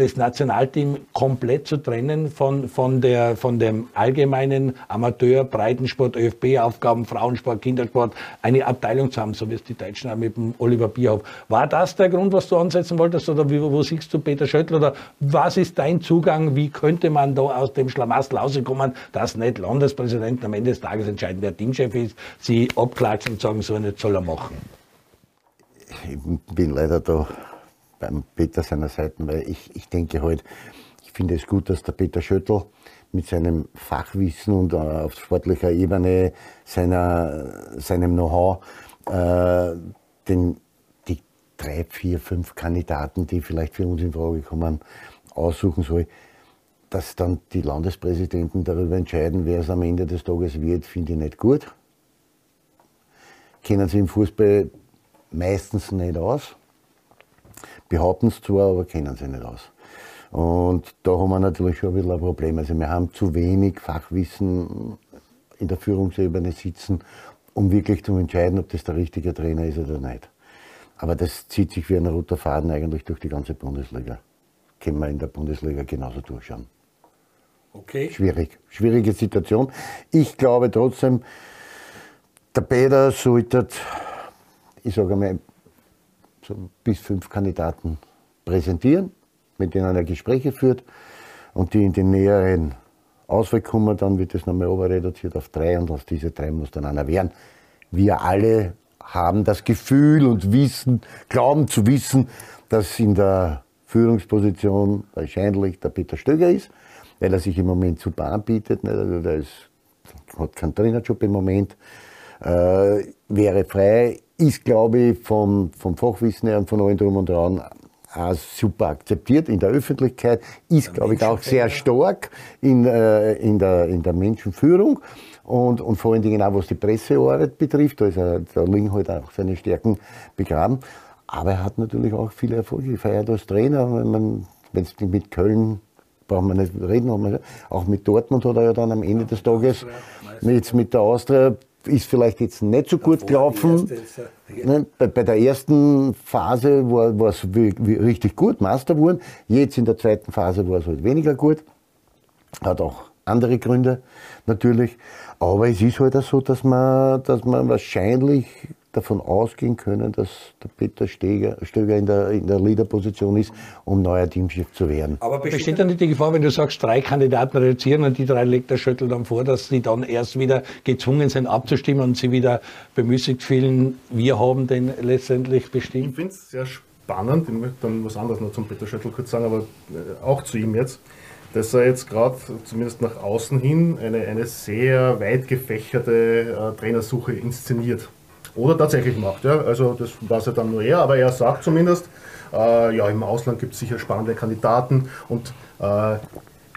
Das Nationalteam komplett zu trennen von, von, der, von dem allgemeinen Amateur, Breitensport, ÖFB-Aufgaben, Frauensport, Kindersport, eine Abteilung zu haben, so wie es die Deutschen auch mit dem Oliver Bierhoff. War das der Grund, was du ansetzen wolltest oder wie, wo siehst du Peter Schöttl oder was ist dein Zugang, wie könnte man da aus dem Schlamassel rauskommen, dass nicht Landespräsidenten am Ende des Tages entscheiden, wer Teamchef ist, sie abklatschen und sagen, so nicht soll er machen. ich bin leider da beim Peter seiner Seite, weil ich, ich denke halt, ich finde es gut, dass der Peter Schöttl mit seinem Fachwissen und äh, auf sportlicher Ebene seiner, seinem Know-how äh, den, die drei, vier, fünf Kandidaten, die vielleicht für uns in Frage kommen, aussuchen soll. Dass dann die Landespräsidenten darüber entscheiden, wer es am Ende des Tages wird, finde ich nicht gut. Kennen sie im Fußball meistens nicht aus. Behaupten es zwar, aber kennen sie nicht aus. Und da haben wir natürlich schon ein bisschen ein Problem. Also wir haben zu wenig Fachwissen in der Führungsebene sitzen, um wirklich zu entscheiden, ob das der richtige Trainer ist oder nicht. Aber das zieht sich wie ein roter Faden eigentlich durch die ganze Bundesliga. Können wir in der Bundesliga genauso durchschauen. Okay. Schwierig, schwierige Situation. Ich glaube trotzdem, der Peter sollte, ich sage mal, bis fünf Kandidaten präsentieren, mit denen er Gespräche führt und die in den näheren Auswahl kommen, dann wird das nochmal reduziert auf drei und aus diesen drei muss dann einer werden. Wir alle haben das Gefühl und wissen, glauben zu wissen, dass in der Führungsposition wahrscheinlich der Peter Stöger ist, weil er sich im Moment super anbietet. nicht? Also hat keinen Trainerjob im Moment, äh, wäre frei, ist, glaube ich, vom, vom Fachwissen her und von allen drum und dran auch super akzeptiert in der Öffentlichkeit, ist, glaube ich, auch sehr stark in, äh, in, der, in der Menschenführung und, und vor allen Dingen auch was die Pressearbeit betrifft, da, ist er, da liegen halt auch seine Stärken begraben. Aber er hat natürlich auch viele Erfolge gefeiert als Trainer. Wenn es mit Köln brauchen wir nicht reden, auch mit Dortmund hat er ja dann am Ende des Tages jetzt mit der Austria ist vielleicht jetzt nicht so gut gelaufen. Ne, Bei, bei der ersten Phase war es richtig gut, Master geworden. Jetzt in der zweiten Phase war es halt weniger gut. Hat auch andere Gründe natürlich. Aber es ist halt auch so, dass man, dass man wahrscheinlich davon ausgehen können, dass der Peter Stöger, Stöger in der, in der Leaderposition ist, um neuer Teamchef zu werden. Aber besteht da nicht die Gefahr, wenn du sagst, drei Kandidaten reduzieren und die drei legt der Schüttel dann vor, dass sie dann erst wieder gezwungen sind abzustimmen und sie wieder bemüßigt fühlen, wir haben den letztendlich Ich bestimmt? finde es sehr spannend, ich möchte dann was anderes noch zum Peter Schöttl kurz sagen, aber äh, auch zu ihm jetzt, dass er jetzt gerade zumindest nach außen hin eine, eine sehr weit gefächerte äh, Trainersuche inszeniert. Oder tatsächlich macht. Ja? Also das weiß ja dann nur er, aber er sagt zumindest, äh, ja, im Ausland gibt es sicher spannende Kandidaten und äh,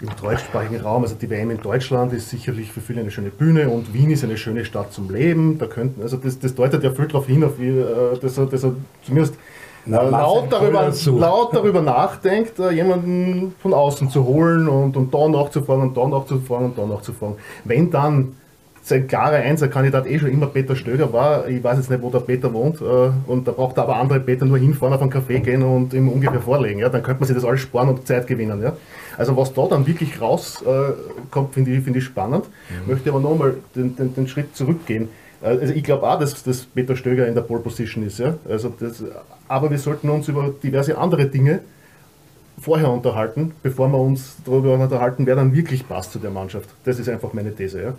im deutschsprachigen Raum, also die WM in Deutschland ist sicherlich für viele eine schöne Bühne und Wien ist eine schöne Stadt zum Leben. Da könnten, also das, das deutet ja viel darauf hin, auf wie, äh, dass, er, dass er zumindest äh, laut, darüber, laut darüber nachdenkt, äh, jemanden von außen zu holen und, und da nachzufahren und da nachzufahren und da nachzufahren. Wenn dann sein klarer Einserkandidat eh schon immer Peter Stöger war. Ich weiß jetzt nicht, wo der Peter wohnt. Äh, und da braucht er aber andere Peter nur hinfahren, auf einen Café gehen und ihm ungefähr vorlegen. Ja? Dann könnte man sich das alles sparen und Zeit gewinnen. Ja? Also was da dann wirklich rauskommt, finde ich, finde ich spannend. Möchte aber nochmal den, den, den Schritt zurückgehen. Äh, Also ich glaube auch, dass, dass Peter Stöger in der Pole Position ist. Ja? Also das, aber wir sollten uns über diverse andere Dinge vorher unterhalten, bevor wir uns darüber unterhalten, wer dann wirklich passt zu der Mannschaft. Das ist einfach meine These. Ja?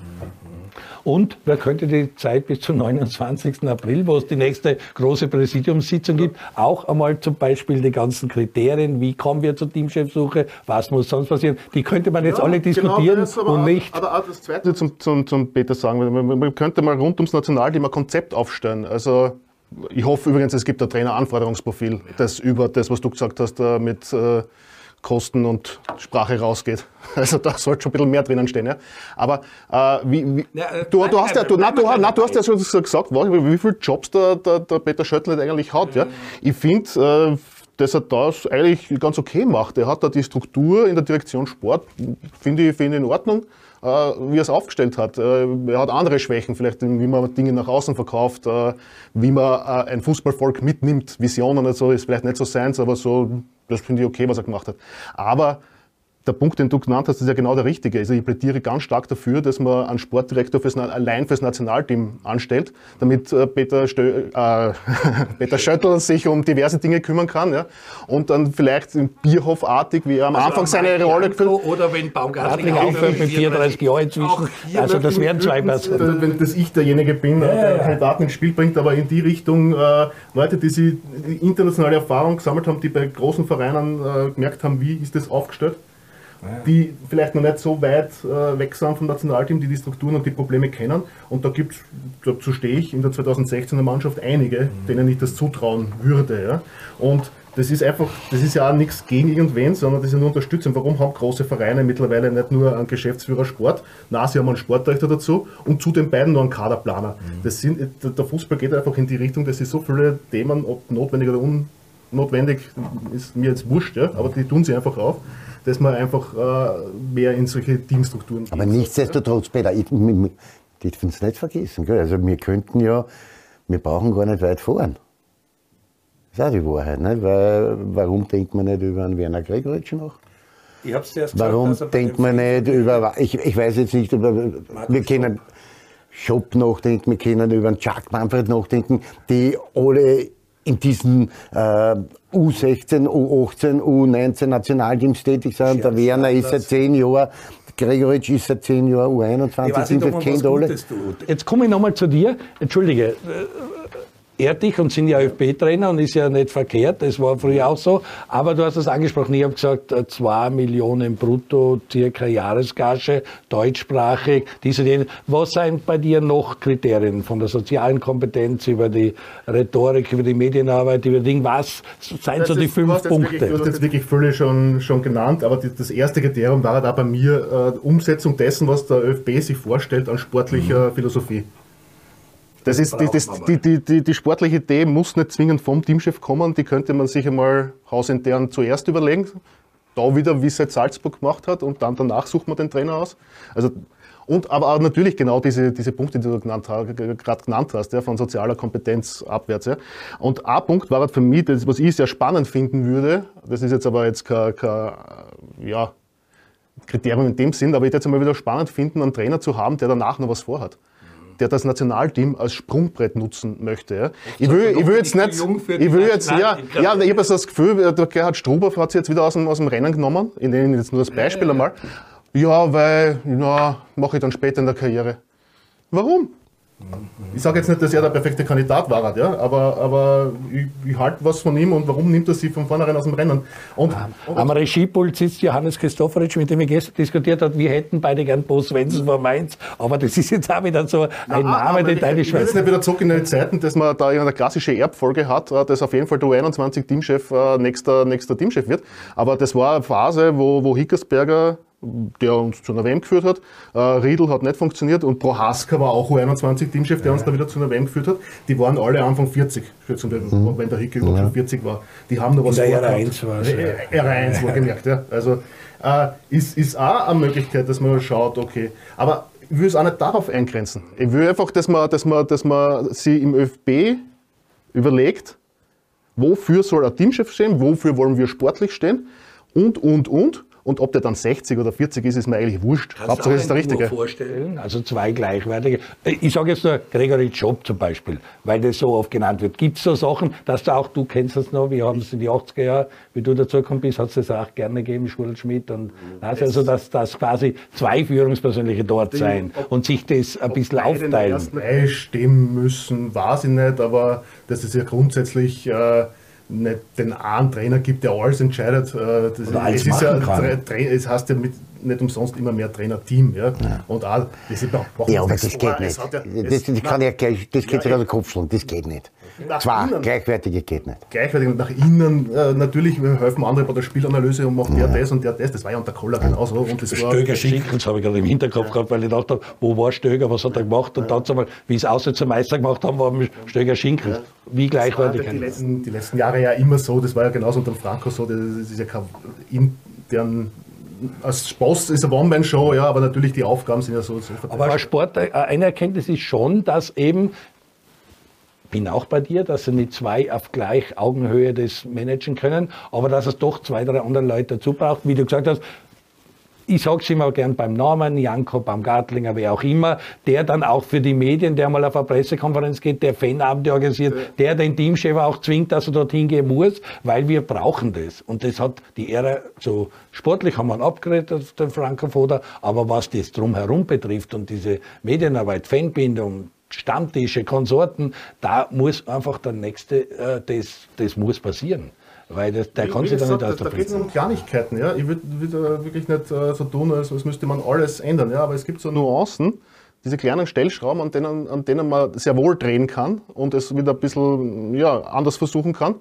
Und wer könnte die Zeit bis zum 29. April, wo es die nächste große Präsidiumssitzung gibt, auch einmal zum Beispiel die ganzen Kriterien, wie kommen wir zur Teamchefsuche, was muss sonst passieren, die könnte man jetzt alle diskutieren das aber und auch, nicht Aber auch das Zweite zum, zum, zum Peter sagen, man, man- man könnte mal rund ums Nationalteam ein Konzept aufstellen. Also ich hoffe übrigens, es gibt ein Traineranforderungsprofil, das über das, was du gesagt hast, äh, mit äh, Kosten und Sprache rausgeht. Also da sollte schon ein bisschen mehr drinnen stehen. Ja? Aber äh, wie, wie, Ja, äh, du, du, hast ja, du, na, du, na, du hast ja schon gesagt, wie wie viele Jobs der, der, der Peter Schöttl eigentlich hat. Ja? Ich finde, äh, dass er das eigentlich ganz okay macht. Er hat da die Struktur in der Direktion Sport, finde ich, finde ich in Ordnung, wie er es aufgestellt hat. Äh, er hat andere Schwächen, vielleicht wie man Dinge nach außen verkauft, äh, wie man äh, ein Fußballvolk mitnimmt. Visionen und so ist vielleicht nicht so seins, aber so, das finde ich okay, was er gemacht hat. Aber der Punkt, den du genannt hast, ist ja genau der richtige. Also ich plädiere ganz stark dafür, dass man einen Sportdirektor fürs, allein fürs Nationalteam anstellt, damit äh, Peter, Stö äh, Peter Schöttl sich um diverse Dinge kümmern kann. Ja? Und dann vielleicht im Bierhofartig, wie er am Anfang seine Rolle gefüllt Oder wenn Baumgartling Gartling aufhört mit 34 Jahren inzwischen. Also das wären zwei Personen. Wenn dass ich derjenige bin, äh, der Kandidaten ins Spiel bringt, aber in die Richtung äh, Leute, die sie die internationale Erfahrung gesammelt haben, die bei großen Vereinen äh, gemerkt haben, wie ist das aufgestellt. Die vielleicht noch nicht so weit äh, weg sind vom Nationalteam, die die Strukturen und die Probleme kennen. Und da gibt es, dazu stehe ich, in der 2016er Mannschaft einige, denen ich das zutrauen würde. Ja. Und das ist einfach, das ist ja auch nichts gegen irgendwen, sondern das ist eine Unterstützung. Warum haben große Vereine mittlerweile nicht nur einen Geschäftsführer Sport? Nein, sie haben einen Sportdirektor dazu und zu den beiden noch einen Kaderplaner. Das sind, der Fußball geht einfach in die Richtung, dass sie so viele Themen, ob notwendig oder unnotwendig, ist mir jetzt wurscht, ja, aber die tun sie einfach auf, dass man einfach äh, mehr in solche Teamstrukturen Aber nichtsdestotrotz, Peter, ich, ich, darf uns nicht vergessen. Gell? Also wir könnten ja, wir brauchen gar nicht weit fahren. Das ist auch die Wahrheit. Nicht? Weil, warum denkt man nicht über einen Werner Gregoritsch nach? Ich hab's dir erst Warum gesagt, dass er bei denkt den man nicht über, ich, ich weiß jetzt nicht, über, wir können Shop nachdenken, wir können über einen Chuck Manfred nachdenken, die alle in diesen äh, U16, U18, U19 Nationalteams tätig sind. Der Werner ist seit zehn Jahren, Gregoritsch ist seit zehn Jahren U21, Ich weiß sind nicht, das kennt alle. Jetzt komme ich nochmal zu dir. Entschuldige, dich und sind ja ÖFB-Trainer und ist ja nicht verkehrt, das war früher auch so. Aber du hast es angesprochen, ich habe gesagt, äh, zwei Millionen brutto, circa Jahresgage, deutschsprachig, diese, jene. Was sind bei dir noch Kriterien von der sozialen Kompetenz über die Rhetorik, über die Medienarbeit, über Ding? Was seien Das so die fünf hast jetzt Wirklich, du Punkte? hast jetzt wirklich viele schon, schon genannt, aber die, das erste Kriterium war da bei mir äh, Umsetzung dessen, was der ÖFB sich vorstellt an sportlicher Philosophie. Das ist, die, das, die, die, die, die sportliche Idee muss nicht zwingend vom Teamchef kommen, die könnte man sich einmal hausintern zuerst überlegen. Da wieder, wie es jetzt Salzburg gemacht hat, und dann danach sucht man den Trainer aus. Also, und aber auch natürlich genau diese, diese Punkte, die du gerade genannt hast, ja, von sozialer Kompetenz abwärts. Ja. Und ein Punkt war halt für mich, das, was ich sehr spannend finden würde, das ist jetzt aber jetzt kein, kein ja, Kriterium in dem Sinn, aber ich würde jetzt mal wieder spannend finden, einen Trainer zu haben, der danach noch was vorhat. Der das Nationalteam als Sprungbrett nutzen möchte. Ja. Ich, will, ich will jetzt nicht, ich will jetzt, ja, ja, ich habe das Gefühl, der Gerhard Struber hat sich jetzt wieder aus dem, aus dem Rennen genommen. Ich ihn jetzt nur als Beispiel einmal. Ja, weil, na, mache ich dann später in der Karriere. Warum? Ich sage jetzt nicht, dass er der perfekte Kandidat war, ja, aber, aber ich, ich halte was von ihm und warum nimmt er sie von vornherein aus dem Rennen? Und, und Am Regiepult sitzt Johannes Christofferitsch, mit dem ich gestern diskutiert habe. Wir hätten beide gern Bo Svensson von Mainz, aber das ist jetzt auch wieder so ein Name, den teile ich ich will jetzt nicht wieder zurück in die Zeiten, dass man da eine klassische Erbfolge hat, äh, dass auf jeden Fall der U21-Teamchef äh, nächster, nächster Teamchef wird. Aber das war eine Phase, wo, wo Hickersberger, der uns zu einer WM geführt hat, äh, Riedl hat nicht funktioniert und Prohaska war auch U21-Teamchef, der uns da wieder zu einer WM geführt hat. Die waren alle Anfang 40, schätzen wir, wenn der Hicke überhaupt schon 40 war. Die haben noch was der vorgehabt. R1 war's, ja. R1 wohlgemerkt, ja. Also äh, ist, ist auch eine Möglichkeit, dass man schaut, okay. Aber ich will es auch nicht darauf eingrenzen. Ich will einfach, dass man, dass man, dass man sie im ÖFB überlegt, wofür soll ein Teamchef stehen, wofür wollen wir sportlich stehen und, und, und. Und ob der dann 60 oder 40 ist, ist mir eigentlich wurscht. Hauptsache es ist der Kannst du Richtige. dir vorstellen, also zwei gleichwertige. Ich sage jetzt nur Gregory Job zum Beispiel, weil das so oft genannt wird. Gibt es so Sachen, dass du auch, du kennst das noch, wir haben es in die 80er Jahre, wie du dazugekommen bist, hat es das auch gerne gegeben, Schul Schmidt und also, also dass, dass quasi zwei Führungspersönliche dort sein und sich das ein bisschen aufteilen. stehen müssen, weiß ich nicht, aber dass es ja grundsätzlich äh, nicht den einen Trainer gibt, der alles entscheidet. Äh, das Oder alles es, ist ja, es heißt ja mit, nicht umsonst immer mehr Trainerteam. Ja? Und auch, das ist Ja, aber das geht es nicht. ja- Das, das kann ja das geht Ja, dem Kopf schlagen, das geht nicht. Nach Zwei innen. gleichwertige geht nicht. gleichwertig und nach innen, äh, natürlich helfen andere bei der Spielanalyse und macht der das und der das. Das war ja unter Koller genauso. Und das Stöger Schinkels habe ich gerade im Hinterkopf gehabt, weil ich gedacht habe, wo war Stöger, was hat er gemacht? Und dazu mal, wie es außer zum Meister gemacht haben, war Stöger Schinkels. Wie Das war gleichwertig die, das? letzten, die letzten Jahre ja immer so, das war ja genauso unter dem Franco so, das ist ja kein intern, als Boss ist eine One-Man-Show, ja, aber natürlich die Aufgaben sind ja so, so verteilt. Aber Sport, äh, eine Erkenntnis ist schon, dass eben, bin auch bei dir, dass sie nicht zwei auf gleich Augenhöhe das managen können, aber dass es doch zwei, drei andere Leute dazu braucht. Wie du gesagt hast, ich sage es immer gern beim Namen, Janko Baumgartlinger, wer auch immer, der dann auch für die Medien, der mal auf eine Pressekonferenz geht, der Fanabende organisiert, der den Teamchef auch zwingt, dass er dorthin gehen muss, weil wir brauchen das. Und das hat die Ära, so sportlich haben wir abgeredet, den Franco Foda, aber was das drumherum betrifft und diese Medienarbeit, Fanbindung, Stammtische, Konsorten, da muss einfach der nächste, äh, das, das muss passieren. Weil das, der kann sich da nicht aus der Da geht es um Kleinigkeiten. Ja? Ich würde würd, äh, wirklich nicht äh, so tun, als, als müsste man alles ändern. Ja? Aber es gibt so Nuancen, diese kleinen Stellschrauben, an denen, an denen man sehr wohl drehen kann und es wieder ein bisschen ja, anders versuchen kann,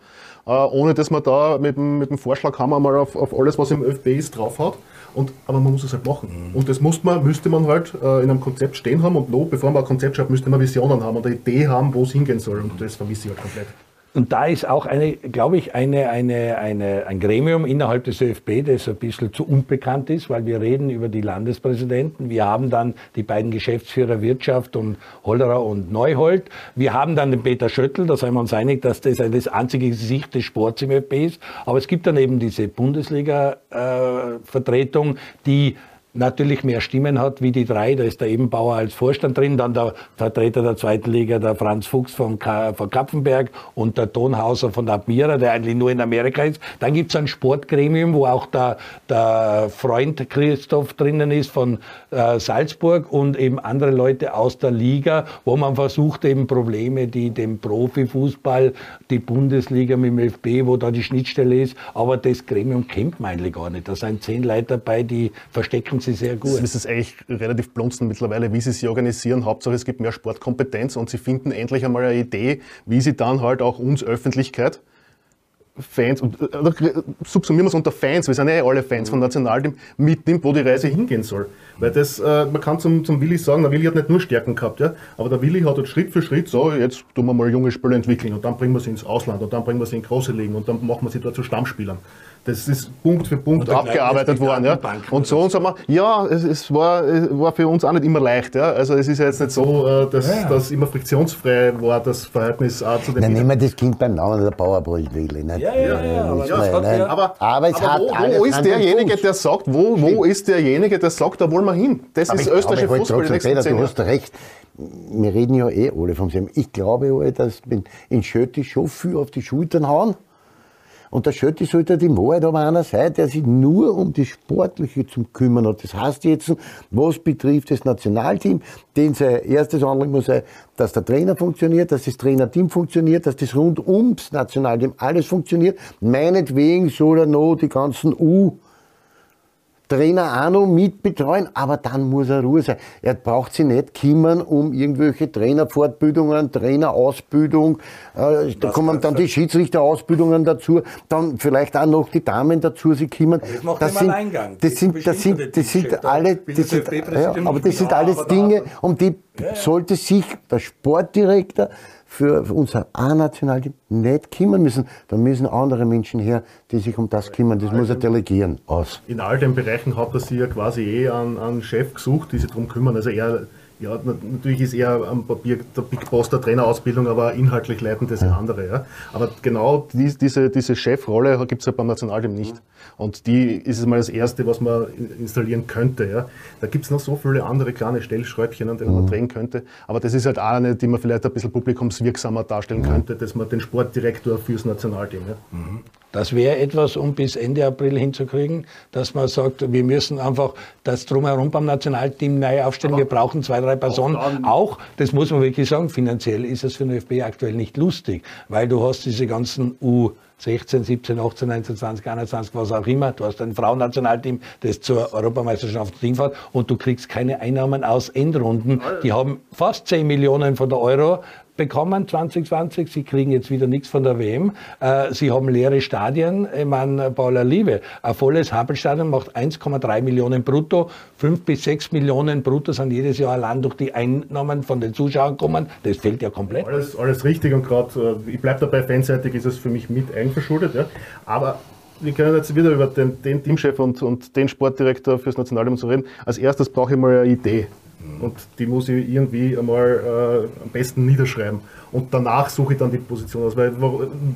äh, ohne dass man da mit dem, mit dem Vorschlaghammer mal auf, auf alles, was im ÖFB ist, draufhaut. Und, aber man muss es halt machen. Und das muss man, müsste man halt äh, in einem Konzept stehen haben und noch, bevor man ein Konzept schreibt, müsste man Visionen haben und eine Idee haben, wo es hingehen soll. Und das vermisse ich halt komplett. Und da ist auch eine, glaube ich, eine, eine, eine, ein Gremium innerhalb des ÖFB, das ein bisschen zu unbekannt ist, weil wir reden über die Landespräsidenten. Wir haben dann die beiden Geschäftsführer Wirtschaft und Hollerer und Neuhold. Wir haben dann den Peter Schöttl, da sind wir uns einig, dass das das einzige Gesicht des Sports im ÖFB ist. Aber es gibt dann eben diese Bundesliga-Vertretung, die natürlich mehr Stimmen hat wie die drei. Da ist der Ebenbauer als Vorstand drin, dann der Vertreter der zweiten Liga, der Franz Fuchs von, Ka von Kapfenberg und der Tonhauser von Admira, der eigentlich nur in Amerika ist. Dann gibt es ein Sportgremium, wo auch der, der Freund Christoph drinnen ist von äh, Salzburg und eben andere Leute aus der Liga, wo man versucht eben Probleme, die dem Profifußball, die Bundesliga mit dem ÖFB, wo da die Schnittstelle ist, aber das Gremium kennt man eigentlich gar nicht. Da sind zehn Leute dabei, die verstecken sie sehr gut. Es ist eigentlich relativ blunzen mittlerweile, wie sie sich organisieren. Hauptsache es gibt mehr Sportkompetenz und sie finden endlich einmal eine Idee, wie sie dann halt auch uns Öffentlichkeit, Fans, und äh, äh, subsumieren wir es unter Fans, wir sind ja eh alle Fans vom Nationalteam, mitnimmt, wo die Reise hingehen soll. Weil das, äh, man kann zum, zum Willi sagen, der Willi hat nicht nur Stärken gehabt, ja, aber der Willi hat halt Schritt für Schritt so, jetzt tun wir mal junge Spieler entwickeln und dann bringen wir sie ins Ausland und dann bringen wir sie in große Ligen und dann machen wir sie dort zu Stammspielern. Das ist Punkt für Punkt abgearbeitet worden. Ja. Und so und so ja, es, es, war, es war für uns auch nicht immer leicht. Ja. Also es ist ja jetzt nicht so, äh, dass das immer friktionsfrei war, das Verhältnis auch zu den Dann nehmen wir das Kind beim Namen, der Bauerbrüchwili. Ja, ja, ja, aber ja- Aber, Aber es hat wo, ist derjenige, der sagt, wo, wo ist derjenige, der sagt, da wollen wir hin? Das Aber ist ich österreichische Fußball trotzdem, Peter, du hast recht. Wir reden ja eh alle vom selben. Ich glaube dass in- in Schötti schon viel auf die Schultern hauen. Und der Schötti sollte die Wahrheit aber einer sein, der sich nur um das Sportliche zu kümmern hat. Das heißt jetzt, was betrifft das Nationalteam, den sein erstes Anliegen muss sein, dass der Trainer funktioniert, dass das Trainerteam funktioniert, dass das rund ums Nationalteam alles funktioniert. Meinetwegen soll er noch die ganzen U- Trainer auch noch mitbetreuen, aber dann muss er Ruhe sein. Er braucht sich nicht kümmern um irgendwelche Trainerfortbildungen, Trainerausbildung, äh, da kommen dann die Schiedsrichterausbildungen dazu, dann vielleicht auch noch die Damen dazu sich kümmern. das macht das immer sind, Alleingang. das sind, das sind, das sind alle, das sind, ja, aber das sind alles Dinge, um die sollte sich der Sportdirektor für unser A-Nationalteam nicht kümmern müssen. Da müssen andere Menschen her, die sich um das kümmern. Das muss er delegieren. Aus. In all den Bereichen hat er sich ja quasi eh an, an Chef gesucht, die sich darum kümmern. Also er, ja, na- natürlich ist er am Papier der Big Boss der Trainerausbildung, aber inhaltlich leiten das ja andere. Ja. Aber genau dies, diese, diese Chefrolle gibt es ja beim Nationalteam nicht. Und die ist es mal das Erste, was man in- installieren könnte. Ja. Da gibt es noch so viele andere kleine Stellschräubchen, an denen man drehen könnte. Aber das ist halt auch eine, die man vielleicht ein bisschen publikumswirksamer darstellen könnte, dass man den Sportdirektor fürs Nationalteam. Ja. Das wäre etwas, um bis Ende April hinzukriegen, dass man sagt, wir müssen einfach das drumherum beim Nationalteam neu aufstellen. wir brauchen zwei, drei Personen. Auch, das muss man wirklich sagen, finanziell ist es für den ÖFB aktuell nicht lustig, weil du hast diese ganzen U 16, 17, 18, 19, 20, 21, was auch immer. Du hast ein Frauennationalteam, das zur Europameisterschaft hinfährt und du kriegst keine Einnahmen aus Endrunden. Die haben fast 10 Millionen von der Euro bekommen 2020. Sie kriegen jetzt wieder nichts von der WM. Äh, Sie haben leere Stadien. Ich meine, Paula Liebe, ein volles Happelstadion macht 1,3 Millionen brutto. 5 bis 6 Millionen brutto sind jedes Jahr allein durch die Einnahmen von den Zuschauern kommen. Das fehlt ja komplett. Alles, alles richtig und gerade, ich bleibe dabei, fanseitig ist es für mich mit eigenverschuldet. Ja. Aber wir können jetzt wieder über den, den Teamchef und, und den Sportdirektor fürs Nationalteam so reden. Als erstes brauche ich mal eine Idee. Und die muss ich irgendwie einmal äh, am besten niederschreiben. Und danach suche ich dann die Position aus. Weil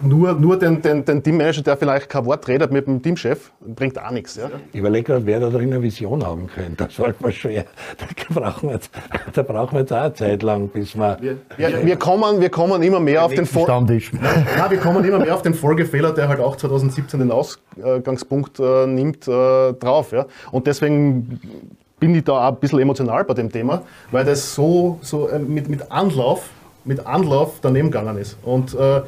nur, nur den, den, den Teammanager, der vielleicht kein Wort redet mit dem Teamchef, bringt auch nichts. Ja. Ich überlege gerade, wer da drin eine Vision haben könnte. Das sollte man schwer. Da brauchen wir jetzt, da brauchen wir jetzt auch eine Zeit lang, bis wir. Wir, wir, kommen, wir kommen immer mehr auf den Vor Stammtisch. Ja, wir kommen immer mehr auf den Folgefehler, der halt auch 2017 den Ausgangspunkt äh, nimmt, äh, drauf. Ja? Und deswegen bin ich da auch ein bisschen emotional bei dem Thema, weil das so, so äh, mit, mit Anlauf, mit Anlauf daneben gegangen ist. Und äh,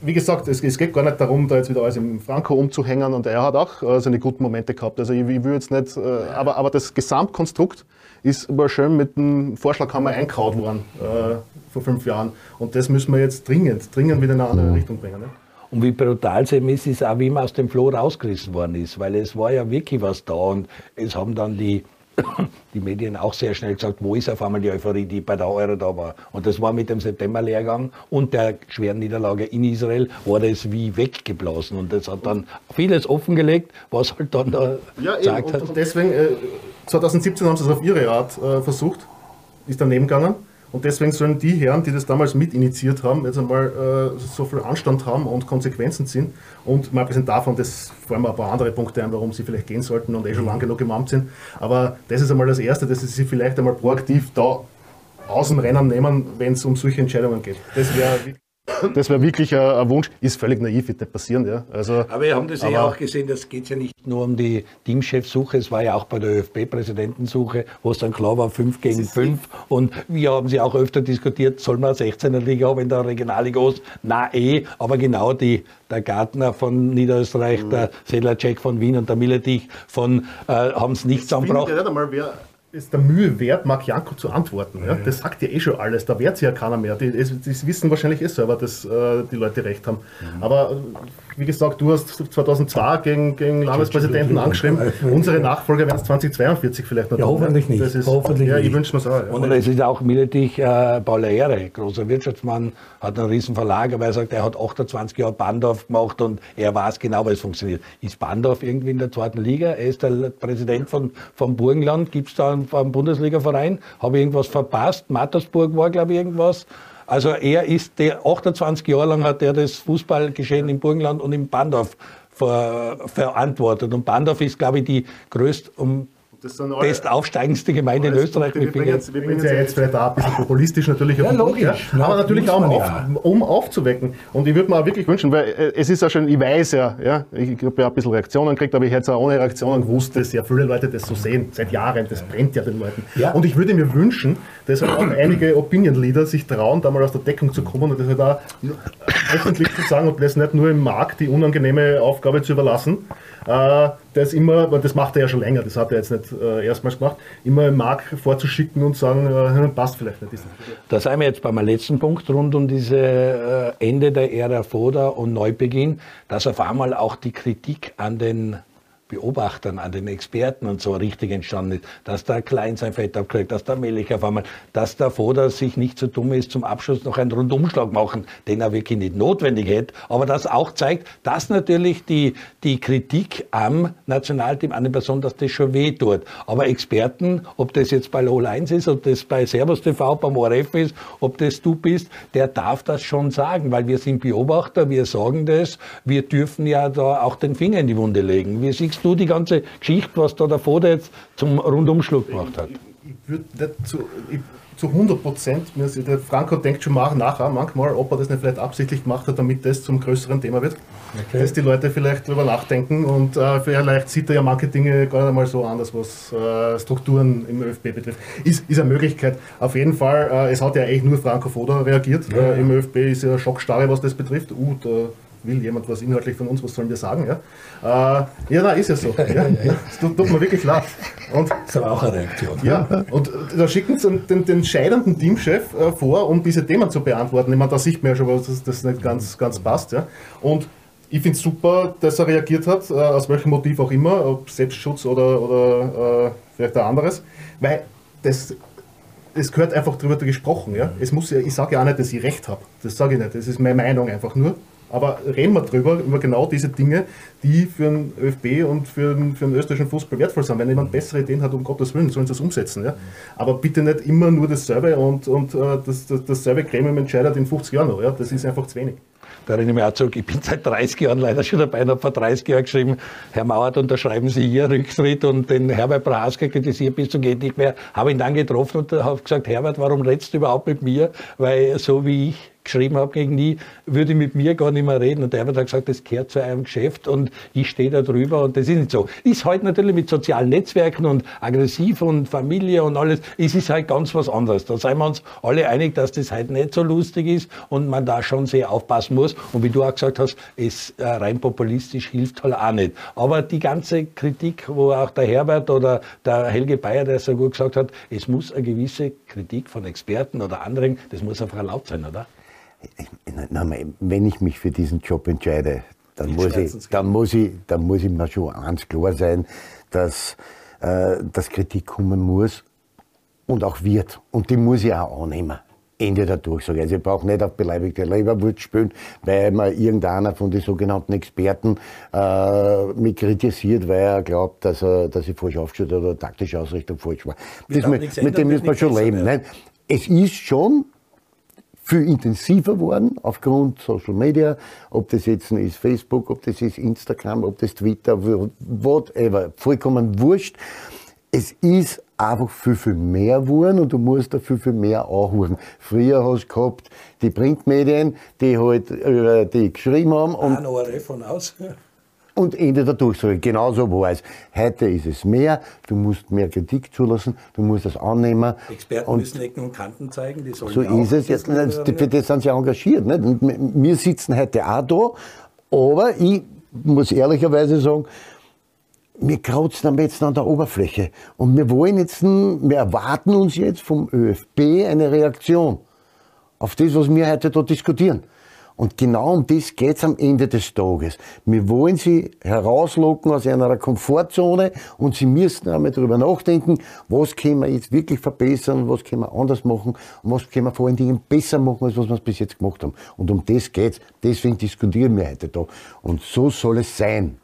wie gesagt, es, es, geht gar nicht darum, da jetzt wieder alles im Franco umzuhängen und er hat auch äh, seine guten Momente gehabt. Also ich, ich will jetzt nicht, äh, aber, aber das Gesamtkonstrukt ist aber schön mit dem Vorschlaghammer eingehaut worden äh, vor fünf Jahren. Und das müssen wir jetzt dringend, dringend wieder in eine andere Richtung bringen. Ne? Und wie brutal es eben ist, ist auch, wie man aus dem Floh rausgerissen worden ist. Weil es war ja wirklich was da und es haben dann die die Medien auch sehr schnell gesagt, wo ist auf einmal die Euphorie, die bei der Euro da war. Und das war mit dem September-Lehrgang und der schweren Niederlage in Israel, war das wie weggeblasen. Und das hat dann vieles offengelegt, was halt dann da ja, gesagt hat. Und deswegen, äh, 2017 haben sie es auf ihre Art äh, versucht, ist daneben gegangen. Und deswegen sollen die Herren, die das damals mitinitiiert haben, jetzt einmal äh, so viel Anstand haben und Konsequenzen ziehen. Und mal abgesehen davon, das fallen mir ein paar andere Punkte ein, warum sie vielleicht gehen sollten und eh schon lang genug gemannt sind. Aber das ist einmal das Erste, dass sie sich vielleicht einmal proaktiv da aus dem Rennen nehmen, wenn es um solche Entscheidungen geht. Das wäre das wäre wirklich ein, ein, Wunsch. Ist völlig naiv, wird nicht passieren. Ja. Also, aber wir haben das ja auch gesehen, das geht ja nicht nur um die Teamchefsuche, es war ja auch bei der ÖFB-Präsidentensuche, wo es dann klar war, 5 gegen 5. Und wir haben sie auch öfter diskutiert, soll man 16er Liga haben in der Regionalliga Ost? Na eh, aber genau die, der Gartner von Niederösterreich, mhm. der Sedlacek von Wien und der Milletich von äh, haben es nicht zusammengebracht ist der Mühe wert, Marc Janko zu antworten. Ja? Das sagt ja eh schon alles, da wehrt sich ja keiner mehr. Die, die, die wissen wahrscheinlich eh selber, dass äh, die Leute recht haben. Mhm. Aber wie gesagt, du hast 2002 gegen, gegen Landespräsidenten angeschrieben. Unsere Nachfolger werden es 2042 vielleicht noch ja. Hoffentlich nicht. Das ist, hoffentlich ja, ich wünsche mir es auch. Ja. Und es ist auch Milletich äh, Paul Ehre, großer Wirtschaftsmann, hat einen riesen Verlag, aber er sagt, er hat 28 Jahre Bandorf gemacht und er weiß genau, wie es funktioniert. Ist Bandorf irgendwie in der zweiten Liga? Er ist der Präsident von, vom Burgenland. Gibt es da einen, einen Bundesliga-Verein? Habe ich irgendwas verpasst? Mattersburg war, glaube ich, irgendwas. Also er ist der 28 Jahre lang hat er das Fußballgeschehen im Burgenland und im Bandorf ver, verantwortet. Und Bandorf ist, glaube ich, die größte um bestaufsteigendste Gemeinde in Österreich. Wir bringen jetzt, wir bringen ja jetzt vielleicht auch ein bisschen populistisch natürlich. Ja, logisch. Ja. Aber natürlich auch, auf, um aufzuwecken. Und ich würde mir auch wirklich wünschen, weil äh, es ist ja schon, ich weiß ja, ja ich habe ja ein bisschen Reaktionen gekriegt, aber ich hätte es auch ohne Reaktionen gewusst, dass ja viele Leute das so sehen, seit Jahren, das brennt ja den Leuten. Ja. Und ich würde mir wünschen, dass halt auch einige Opinion Leader sich trauen, da mal aus der Deckung zu kommen und das halt auch öffentlich zu sagen und das nicht nur im Markt die unangenehme Aufgabe zu überlassen, äh, das immer, das macht er ja schon länger, das hat er jetzt nicht äh, erstmals gemacht, immer im Markt vorzuschicken und sagen, äh, passt vielleicht nicht. Da sind wir jetzt beim letzten Punkt rund um diese äh, Ende der Ära Foda und Neubeginn, dass auf einmal auch die Kritik an den Beobachtern, an den Experten und so richtig entstanden ist, dass der Klein sein Fett abkriegt, dass der Melch auf einmal, dass der Foda sich nicht so dumm ist, zum Abschluss noch einen Rundumschlag machen, den er wirklich nicht notwendig hätte, aber das auch zeigt, dass natürlich die, die Kritik am Nationalteam, an den Personen, dass das schon weh tut. Aber Experten, ob das jetzt bei LOL 1 ist, ob das bei Servus TV, beim ORF ist, ob das du bist, der darf das schon sagen, weil wir sind Beobachter, wir sagen das, wir dürfen ja da auch den Finger in die Wunde legen. Wir siehst du die ganze Geschichte, was da der Vater jetzt zum Rundumschlag gemacht hat? Ich, ich würde nicht zu, ich, zu 100 Prozent, der Franco denkt schon mal nachher manchmal, ob er das nicht vielleicht absichtlich gemacht hat, damit das zum größeren Thema wird. Okay. Dass die Leute vielleicht darüber nachdenken und äh, vielleicht sieht er ja manche Dinge gar nicht mal so anders, was äh, Strukturen im ÖFB betrifft. Ist, ist eine Möglichkeit. Auf jeden Fall, äh, es hat ja eigentlich nur Franco Foda reagiert. Ja, ja. Äh, Im ÖFB ist ja Schockstarre, was das betrifft. Uh, da will jemand was inhaltlich von uns, was sollen wir sagen? Ja, äh, ja na, ist ja so. Ja. Das tut, tut, mir wirklich leid. Und, das ist aber auch eine Reaktion. Ja, und da schicken sie den, den scheidenden Teamchef äh, vor, um diese Themen zu beantworten. Ich meine, da sieht man ja schon, dass das nicht ganz, ganz passt. Ja. Und ich finde es super, dass er reagiert hat, äh, aus welchem Motiv auch immer, ob Selbstschutz oder, oder äh, vielleicht ein anderes, weil das es gehört einfach darüber gesprochen. Ja? Es muss, ich sage ja auch nicht, dass ich recht habe. Das sage ich nicht. Das ist meine Meinung einfach nur. Aber reden wir drüber, über genau diese Dinge, die für den ÖFB und für den, für den österreichischen Fußball wertvoll sind. Wenn jemand bessere Ideen hat, um Gottes Willen, sollen sie das umsetzen. Ja? Aber bitte nicht immer nur dasselbe und, und uh, das, das, dasselbe Gremium entscheidet in 50 Jahren noch. Ja? Das ist einfach zu wenig. Da erinnere ich mich auch zurück, ich bin seit 30 Jahren leider schon dabei und habe vor 30 Jahren geschrieben, Herr Mauert, unterschreiben Sie hier Rücktritt und den Herbert Brahaska kritisiert bis zum geht nicht mehr. Habe ihn dann getroffen und habe gesagt, Herbert, warum redest du überhaupt mit mir? Weil so wie ich geschrieben habe gegen die, würde mit mir gar nicht mehr reden. Und der hat gesagt, das gehört zu einem Geschäft und ich stehe da drüber und das ist nicht so. Ist halt natürlich mit sozialen Netzwerken und aggressiv und Familie und alles, es ist halt ganz was anderes. Da sind wir uns alle einig, dass das halt nicht so lustig ist und man da schon sehr aufpassen muss. Und wie du auch gesagt hast, es äh, rein populistisch hilft halt auch nicht. Aber die ganze Kritik, wo auch der Herbert oder der Helge Bayer, der so gut gesagt hat, es muss eine gewisse Kritik von Experten oder anderen, das muss einfach erlaubt sein, oder? wenn ich mich für diesen Job entscheide, dann muss, ich, dann, muss ich, dann muss ich mir schon eins klar sein, dass, äh, dass Kritik kommen muss und auch wird. Und die muss ich auch annehmen. Ende der Durchsage. Also ich brauche nicht auf beleibigte Leberwurst spielen, weil mir irgendeiner von den sogenannten Experten äh, mich kritisiert, weil er glaubt, dass, er, dass ich falsch aufgestellt oder taktische Ausrichtung falsch war. Das mit, mit dem müssen wir schon leben. Nein, es ist schon viel intensiver geworden aufgrund Social Media, ob das jetzt ist Facebook, ob das ist Instagram, ob das Twitter, whatever, vollkommen wurscht. Es ist einfach viel, viel mehr geworden und du musst da viel, viel mehr anhören. Früher hast du gehabt die Printmedien, die halt über die geschrieben haben. Und Ein von aus und Ende der Durchsage. Genauso war es. Heute ist es mehr, du musst mehr Kritik zulassen, du musst das annehmen. Experten und müssen Ecken und Kanten zeigen, die sollen So ist es. Jetzt, für das sind sie engagiert. Nicht? Und wir sitzen heute auch da, aber ich muss ehrlicherweise sagen, wir kratzen am jetzt an der Oberfläche. Und wir wollen jetzt, wir erwarten uns jetzt vom ÖFB eine Reaktion auf das, was wir heute da diskutieren. Und genau um das geht's am Ende des Tages. Wir wollen sie herauslocken aus einer Komfortzone und sie müssen einmal darüber nachdenken, was können wir jetzt wirklich verbessern, was können wir anders machen und was können wir vor allen Dingen besser machen, als was wir bis jetzt gemacht haben. Und um das geht's. Deswegen diskutieren wir heute da. Und so soll es sein.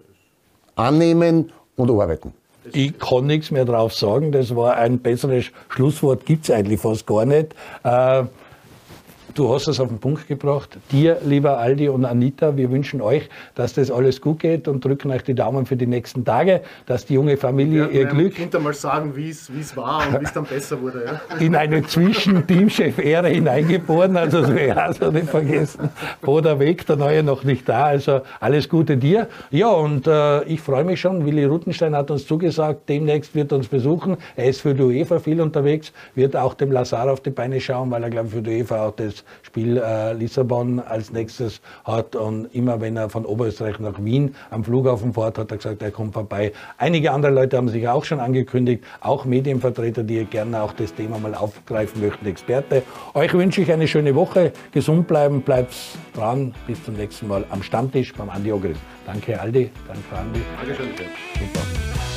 Annehmen und arbeiten. Ich kann nichts mehr drauf sagen. Das war ein besseres Schlusswort, gibt's eigentlich fast gar nicht. Äh, Du hast es auf den Punkt gebracht. Dir, lieber Aldi und Anita, wir wünschen euch, dass das alles gut geht und drücken euch die Daumen für die nächsten Tage, dass die junge Familie ihr Glück. Ich mal sagen, wie es war und wie es dann besser wurde. Ja. In eine Zwischen-Teamchef-Ära hineingeboren, also das wäre also nicht vergessen. Wo der Weg, der Neue noch nicht da. Also alles Gute dir. Ja, und äh, ich freue mich schon. Willi Rutenstein hat uns zugesagt, demnächst wird uns besuchen. Er ist für die UEFA viel unterwegs, wird auch dem Lazar auf die Beine schauen, weil er, glaube ich, für die UEFA auch das Spiel äh, Lissabon als nächstes hat. Und immer wenn er von Oberösterreich nach Wien am Flughafen fährt, hat er gesagt, er kommt vorbei. Einige andere Leute haben sich auch schon angekündigt, auch Medienvertreter, die gerne auch das Thema mal aufgreifen möchten, Experte. Euch wünsche ich eine schöne Woche, gesund bleiben, bleibt dran. Bis zum nächsten Mal am Stammtisch beim Andi Ogris. Danke Aldi, danke Andi. Dankeschön. Super.